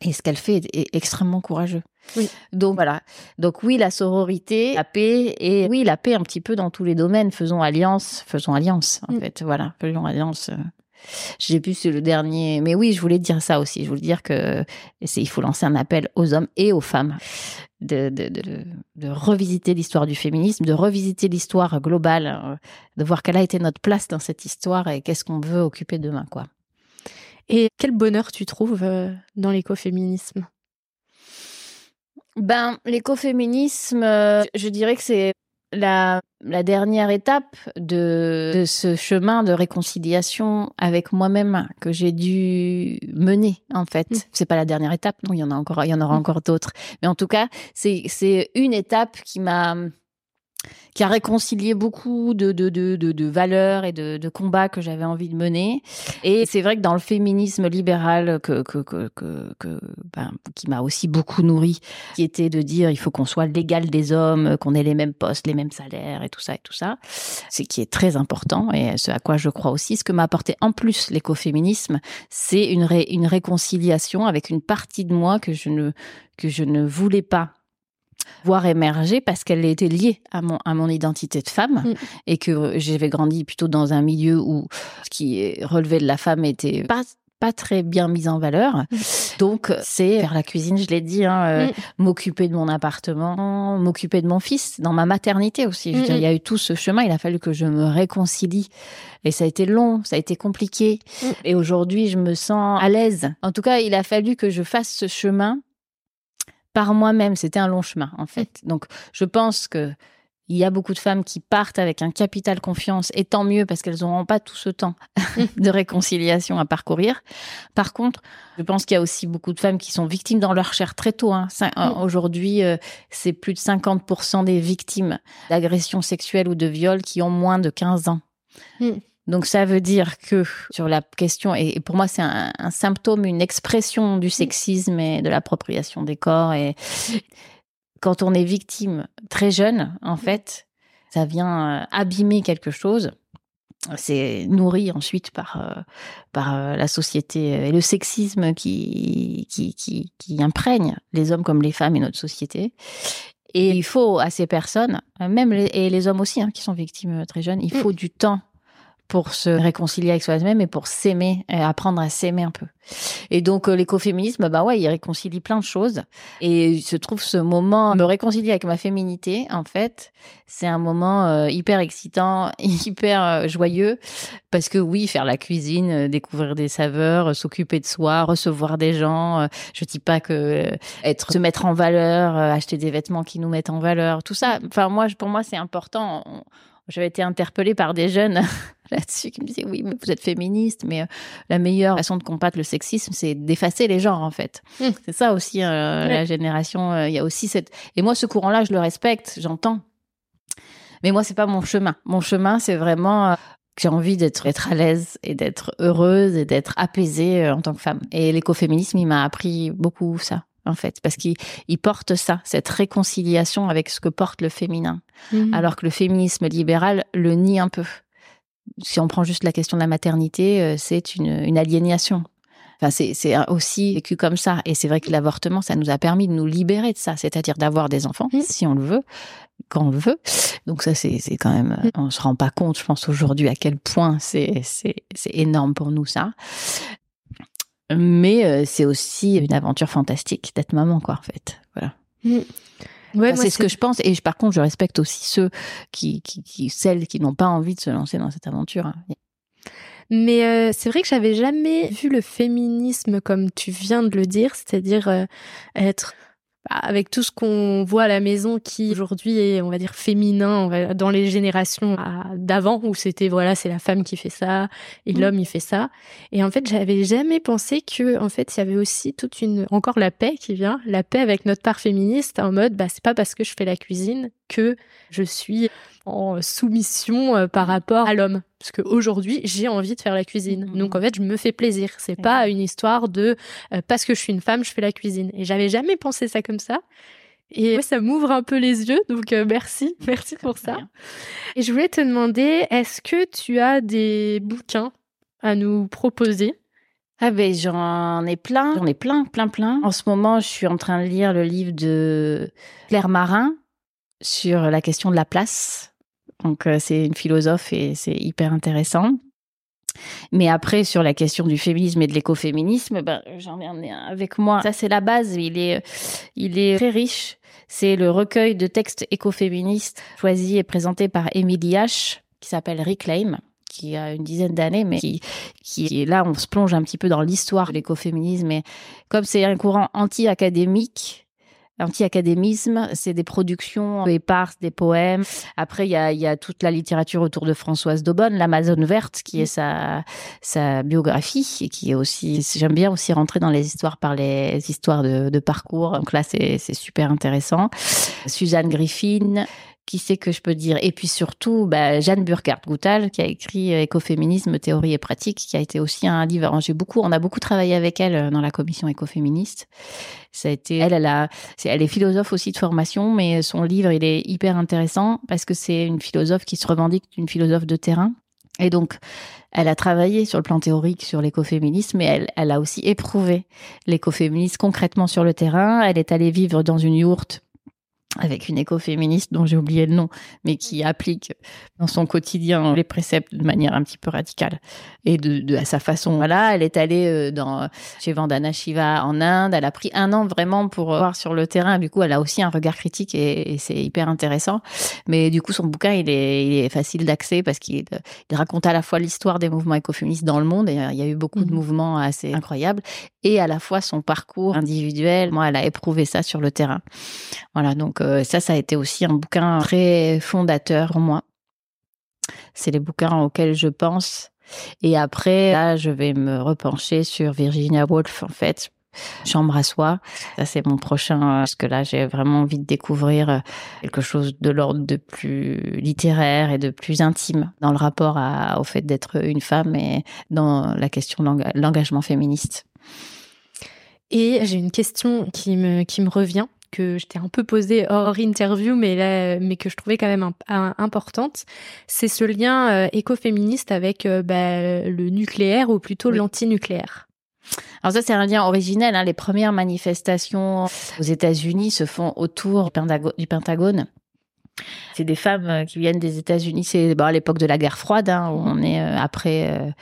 Et ce qu'elle fait est, extrêmement courageux. Oui. Donc voilà. Donc oui, la sororité, la paix et oui, la paix un petit peu dans tous les domaines. Faisons alliance, faisons alliance en mm. fait. Voilà, faisons alliance. Euh. J'ai plus le dernier, mais oui, je voulais dire ça aussi. Je voulais dire que il faut lancer un appel aux hommes et aux femmes de, de, de, de revisiter l'histoire du féminisme, de revisiter l'histoire globale, euh, de voir quelle a été notre place dans cette histoire et qu'est-ce qu'on veut occuper demain, quoi. Et quel bonheur tu trouves euh, dans l'écoféminisme? Ben, l'écoféminisme, euh, je dirais que c'est la, la, dernière étape de, de, ce chemin de réconciliation avec moi-même que j'ai dû mener en fait. Mmh. C'est pas la dernière étape, non, il y en a encore, il y en aura mmh. encore d'autres. Mais en tout cas, c'est une étape qui m'a qui a réconcilié beaucoup de, de, de, de, valeurs et de, combats que j'avais envie de mener. Et c'est vrai que dans le féminisme libéral que, que, que, que, ben, qui m'a aussi beaucoup nourri, qui était de dire il faut qu'on soit l'égal des hommes, qu'on ait les mêmes postes, les mêmes salaires et tout ça et tout ça, c'est qui est très important et ce à quoi je crois aussi. Ce que m'a apporté en plus l'écoféminisme, c'est une, une réconciliation avec une partie de moi que je ne que je ne voulais pas voir émerger parce qu'elle était liée à mon, à mon identité de femme mm. et que j'avais grandi plutôt dans un milieu où ce qui relevait de la femme était pas pas très bien mis en valeur. Mm. Donc, c'est faire la cuisine, je l'ai dit, hein, euh, mm. m'occuper de mon appartement, m'occuper de mon fils, dans ma maternité aussi. Je il y a eu tout ce chemin, il a fallu que je me réconcilie. Et ça a été long, ça a été compliqué. Et aujourd'hui, je me sens à l'aise. En tout cas, il a fallu que je fasse ce chemin par moi-même. C'était un long chemin, en fait. Mm. Donc, je pense que il y a beaucoup de femmes qui partent avec un capital confiance, et tant mieux parce qu'elles n'auront pas tout ce temps mm. de réconciliation à parcourir. Par contre, je pense qu'il y a aussi beaucoup de femmes qui sont victimes dans leur chair très tôt. Hein. Mm. Aujourd'hui, euh, c'est plus de 50% des victimes d'agressions sexuelles ou de viols qui ont moins de 15 ans. Donc ça veut dire que sur la question, et pour moi c'est un, symptôme, une expression du sexisme et de l'appropriation des corps. Et quand on est victime très jeune, en fait, ça vient euh, abîmer quelque chose. C'est nourri ensuite par euh, par euh, la société et le sexisme qui, qui qui qui imprègne les hommes comme les femmes et notre société. Et il faut à ces personnes, même les, et les hommes aussi hein, qui sont victimes très jeunes, il mm. faut du temps pour se réconcilier avec soi-même et pour s'aimer, et apprendre à s'aimer un peu. Et donc euh, l'écoféminisme, bah ouais, il réconcilie plein de choses. Et il se trouve ce moment, me réconcilier avec ma féminité, en fait, c'est un moment euh, hyper excitant, hyper euh, joyeux, parce que oui, faire la cuisine, découvrir des saveurs, s'occuper de soi, recevoir des gens. je dis pas que être, se mettre en valeur, acheter des vêtements qui nous mettent en valeur, tout ça. Enfin moi, pour moi, c'est important. J'avais été interpellée par des jeunes là-dessus qui me disaient oui, mais vous êtes féministe, mais euh, la meilleure façon de combattre le sexisme, c'est d'effacer les genres en fait. Mmh. C'est ça aussi euh, la génération. Euh, il y a aussi cette et moi ce courant-là, je le respecte, j'entends. Mais moi c'est pas mon chemin. Mon chemin, c'est vraiment que j'ai envie d'être être à l'aise et d'être heureuse et d'être apaisée en tant que femme. Et l'écoféminisme, il m'a appris beaucoup ça en fait, parce qu'il porte ça, cette réconciliation avec ce que porte le féminin, mmh. alors que le féminisme libéral le nie un peu. Si on prend juste la question de la maternité, euh, c'est une, une aliénation. Enfin, c'est aussi vécu comme ça. Et c'est vrai que l'avortement, ça nous a permis de nous libérer de ça, c'est-à-dire d'avoir des enfants, mmh. si on le veut, quand on le veut. Donc ça, c'est quand même, mmh. on se rend pas compte, je pense, aujourd'hui, à quel point c'est énorme pour nous, ça. Mais euh, c'est aussi une aventure fantastique d'être maman, quoi, en fait. Voilà. Mm. c'est ce que je pense. Et par contre, je respecte aussi ceux qui, qui, celles qui n'ont pas envie de se lancer dans cette aventure. Hein. Mais euh, c'est vrai que j'avais jamais vu le féminisme comme tu viens de le dire, c'est-à-dire euh, être avec tout ce qu'on voit à la maison qui aujourd'hui est, on va dire, féminin dans les générations d'avant où c'était voilà, c'est la femme qui fait ça et mmh. l'homme il fait ça. Et en fait, j'avais jamais pensé que en fait, il y avait aussi toute une encore la paix qui vient, la paix avec notre part féministe en mode bah c'est pas parce que je fais la cuisine que je suis en soumission euh, par rapport à l'homme. Parce qu'aujourd'hui, j'ai envie de faire la cuisine. Mmh, Donc, en fait, je me fais plaisir. C'est pas une histoire de euh, parce que je suis une femme, je fais la cuisine. Et j'avais jamais pensé ça comme ça. Et ça m'ouvre un peu les yeux. Donc, euh, merci. Merci pour ça. Et je voulais te demander, est-ce que tu as des bouquins à nous proposer? Ah ben j'en ai plein, j'en ai plein, plein, plein. En ce moment, je suis en train de lire le livre de Claire Marin sur la question de la place donc euh, c'est une philosophe et c'est hyper intéressant. Mais après, sur la question du féminisme et de l'écoféminisme, ben, j'en ai un avec moi. Ça, c'est la base. Il est, il est très riche. C'est le recueil de textes écoféministes choisi et présenté par Emily H, qui s'appelle Reclaim qui a une dizaine d'années, mais qui, qui est là, on se plonge un petit peu dans l'histoire de l'écoféminisme. Et comme c'est un courant anti-académique, Anti-académisme, c'est des productions éparses, des poèmes. Après, il y a, y a, toute la littérature autour de Françoise Daubonne, l'Amazone verte, qui est sa, sa biographie et qui est aussi. J'aime bien aussi rentrer dans les histoires par les histoires de, de parcours. Donc là, c'est super intéressant. Suzanne Griffin, qui sait que je peux dire? Et puis surtout, bah, Jeanne Burkhardt-Goutal, qui a écrit euh, Écoféminisme, théorie et pratique, qui a été aussi un livre. J'ai beaucoup, on a beaucoup travaillé avec elle euh, dans la commission écoféministe. Ça a été, elle, elle a, elle est philosophe aussi de formation, mais son livre, il est hyper intéressant parce que c'est une philosophe qui se revendique d'une philosophe de terrain. Et donc, elle a travaillé sur le plan théorique sur l'écoféminisme, mais elle, elle a aussi éprouvé l'écoféminisme concrètement sur le terrain. Elle est allée vivre dans une yourte avec une écoféministe dont j'ai oublié le nom, mais qui applique dans son quotidien les préceptes de manière un petit peu radicale et de, de à sa façon. Voilà, elle est allée euh, dans chez Vandana Shiva en Inde. Elle a pris un an vraiment pour voir sur le terrain. Du coup, elle a aussi un regard critique et, c'est hyper intéressant. Mais du coup, son bouquin, il est, il est facile d'accès parce qu'il il raconte à la fois l'histoire des mouvements écoféministes dans le monde et il y a eu beaucoup de mmh mouvements assez incroyables et à la fois son parcours individuel. Moi, elle a éprouvé ça sur le terrain. Voilà, donc euh, ça, ça a été aussi un bouquin très fondateur pour moi. C'est les bouquins auxquels je pense. Et après, là, je vais me repencher sur Virginia Woolf, en fait. Chambre à soi. Ça, c'est mon prochain, parce que là, j'ai vraiment envie de découvrir euh, quelque chose de l'ordre de plus littéraire et de plus intime dans le rapport au fait d'être une femme et dans la question de l'engagement féministe. Et j'ai une question qui me revient que je t'ai un peu posée hors interview, mais, là, mais que je trouvais quand même importante, c'est ce lien euh, écoféministe avec euh, bah, le nucléaire ou plutôt l'antinucléaire. Alors ça, c'est un lien originel. Hein. Les premières manifestations aux États-Unis se font autour du Pentagone. C'est des femmes euh, qui viennent des États-Unis. C'est à l'époque de la guerre froide, hein, où on est après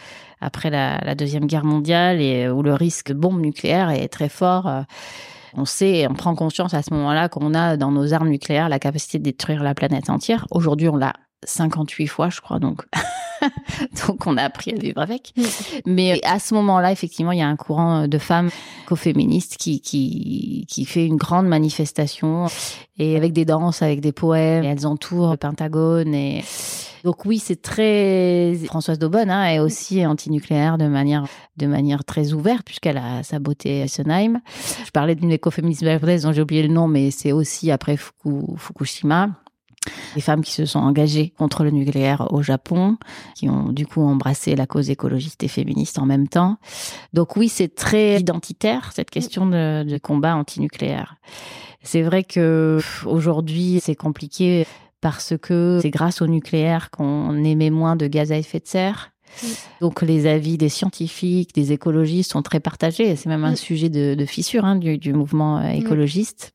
après la, Deuxième Guerre mondiale et où le risque de bombe nucléaire est très fort. Euh, on sait, on prend conscience à ce moment-là qu'on a dans nos armes nucléaires la capacité de détruire la planète entière. Aujourd'hui, on l'a 58 fois, je crois, donc. donc on a appris à vivre avec. Mais à ce moment-là, effectivement, il y a un courant de femmes co-féministes qui, qui, qui fait une grande manifestation et avec des danses, avec des poèmes. Et elles entourent le Pentagone et donc oui, c'est très Françoise Daubonne hein, est aussi antinucléaire de manière de manière très ouverte puisqu'elle a saboté Eisenheim. Je parlais d'une écoféministe japonaise dont j'ai oublié le nom, mais c'est aussi après Fukushima. Les femmes qui se sont engagées contre le nucléaire au Japon, qui ont du coup embrassé la cause écologiste et féministe en même temps. Donc oui, c'est très identitaire cette question de, de combat antinucléaire. C'est vrai que aujourd'hui, c'est compliqué parce que c'est grâce au nucléaire qu'on émet moins de gaz à effet de serre. Donc les avis des scientifiques, des écologistes sont très partagés. C'est même un sujet de, fissure hein, du, mouvement euh, écologiste.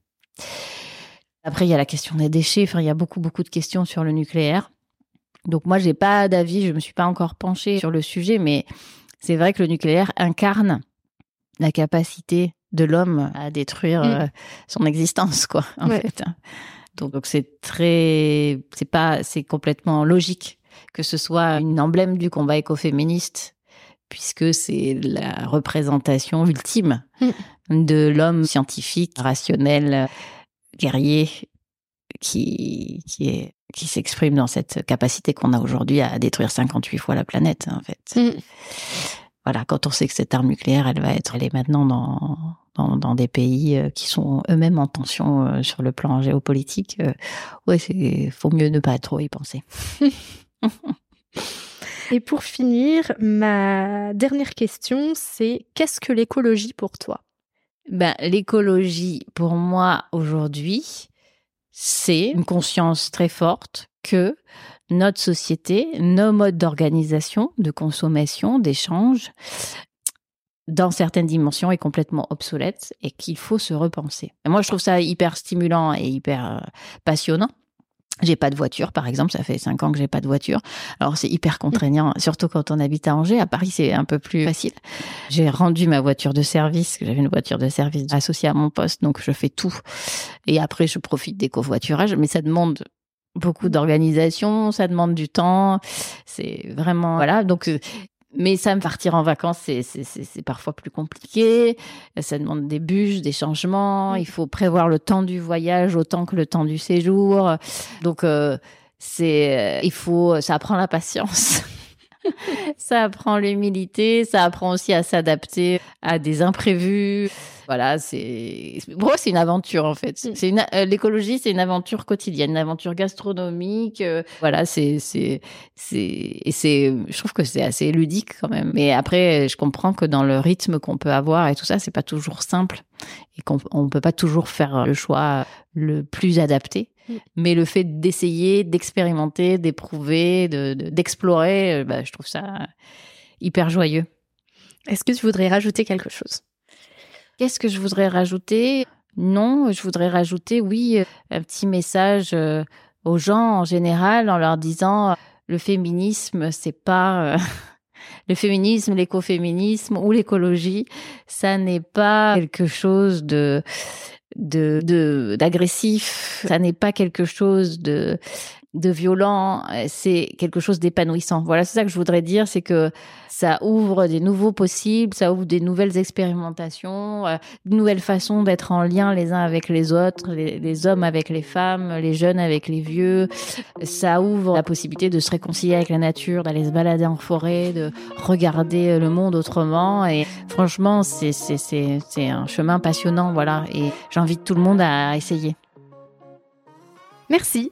Après, il y a la question des déchets. Enfin, il y a beaucoup, beaucoup de questions sur le nucléaire. Donc moi, j'ai pas d'avis. Je me suis pas encore penchée sur le sujet, mais c'est vrai que le nucléaire incarne la capacité de l'homme à détruire mm. euh, son existence, quoi, en fait. Donc c'est très, c'est pas, c'est complètement logique que ce soit une emblème du combat écoféministe, puisque c'est la représentation ultime mm. de l'homme scientifique, rationnel, guerrier, qui, qui est qui s'exprime dans cette capacité qu'on a aujourd'hui à détruire 58 fois la planète, en fait. Mm. Voilà, quand on sait que cette arme nucléaire, elle va être, elle est maintenant dans, dans, dans des pays euh, qui sont eux-mêmes en tension euh, sur le plan géopolitique, euh, ouais, c'est, faut mieux ne pas trop y penser. Et pour finir, ma dernière question, c'est qu'est-ce que l'écologie pour toi? Ben, L'écologie, pour moi, aujourd'hui, c'est une conscience très forte que notre société, nos modes d'organisation, de consommation, d'échange, dans certaines dimensions est complètement obsolète et qu'il faut se repenser. Moi, je trouve ça hyper stimulant et hyper euh, passionnant j'ai pas de voiture, par exemple, ça fait cinq ans que j'ai pas de voiture. Alors c'est hyper contraignant, surtout quand on habite à Angers. À Paris, c'est un peu plus facile. J'ai rendu ma voiture de service, j'avais une voiture de service associée à mon poste, donc je fais tout. Et après, je profite des covoiturages, mais ça demande beaucoup d'organisation, ça demande du temps. C'est vraiment voilà. Donc mais ça, me partir en vacances, c'est parfois plus compliqué. Ça demande des bûches, des changements. Il faut prévoir le temps du voyage autant que le temps du séjour. Donc, euh, c'est, il faut, ça apprend la patience. ça apprend l'humilité. Ça apprend aussi à s'adapter à des imprévus. Voilà, c'est moi c'est une aventure en fait. Mm. C'est une euh, l'écologie, c'est une aventure quotidienne, une aventure gastronomique. Euh, voilà, c'est c'est c'est je trouve que c'est assez ludique quand même. Mais après, je comprends que dans le rythme qu'on peut avoir et tout ça, c'est pas toujours simple et qu'on on peut pas toujours faire le choix le plus adapté. Mm. Mais le fait d'essayer, d'expérimenter, d'éprouver, de, d'explorer, euh, bah, je trouve ça hyper joyeux. Est-ce que tu voudrais rajouter quelque chose? Qu'est-ce que je voudrais rajouter? Non, je voudrais rajouter, oui, euh, un petit message euh, aux gens en général en leur disant le féminisme, c'est pas le féminisme, l'écoféminisme ou l'écologie, ça n'est pas quelque chose de de d'agressif, ça n'est pas quelque chose de de violent, c'est quelque chose d'épanouissant. Voilà, c'est ça que je voudrais dire, c'est que ça ouvre des nouveaux possibles, ça ouvre des nouvelles expérimentations, euh, de nouvelles façons d'être en lien les uns avec les autres, les, hommes avec les femmes, les jeunes avec les vieux. Ça ouvre la possibilité de se réconcilier avec la nature, d'aller se balader en forêt, de regarder le monde autrement. Et franchement, c'est un chemin passionnant, voilà. Et j'invite tout le monde à essayer. Merci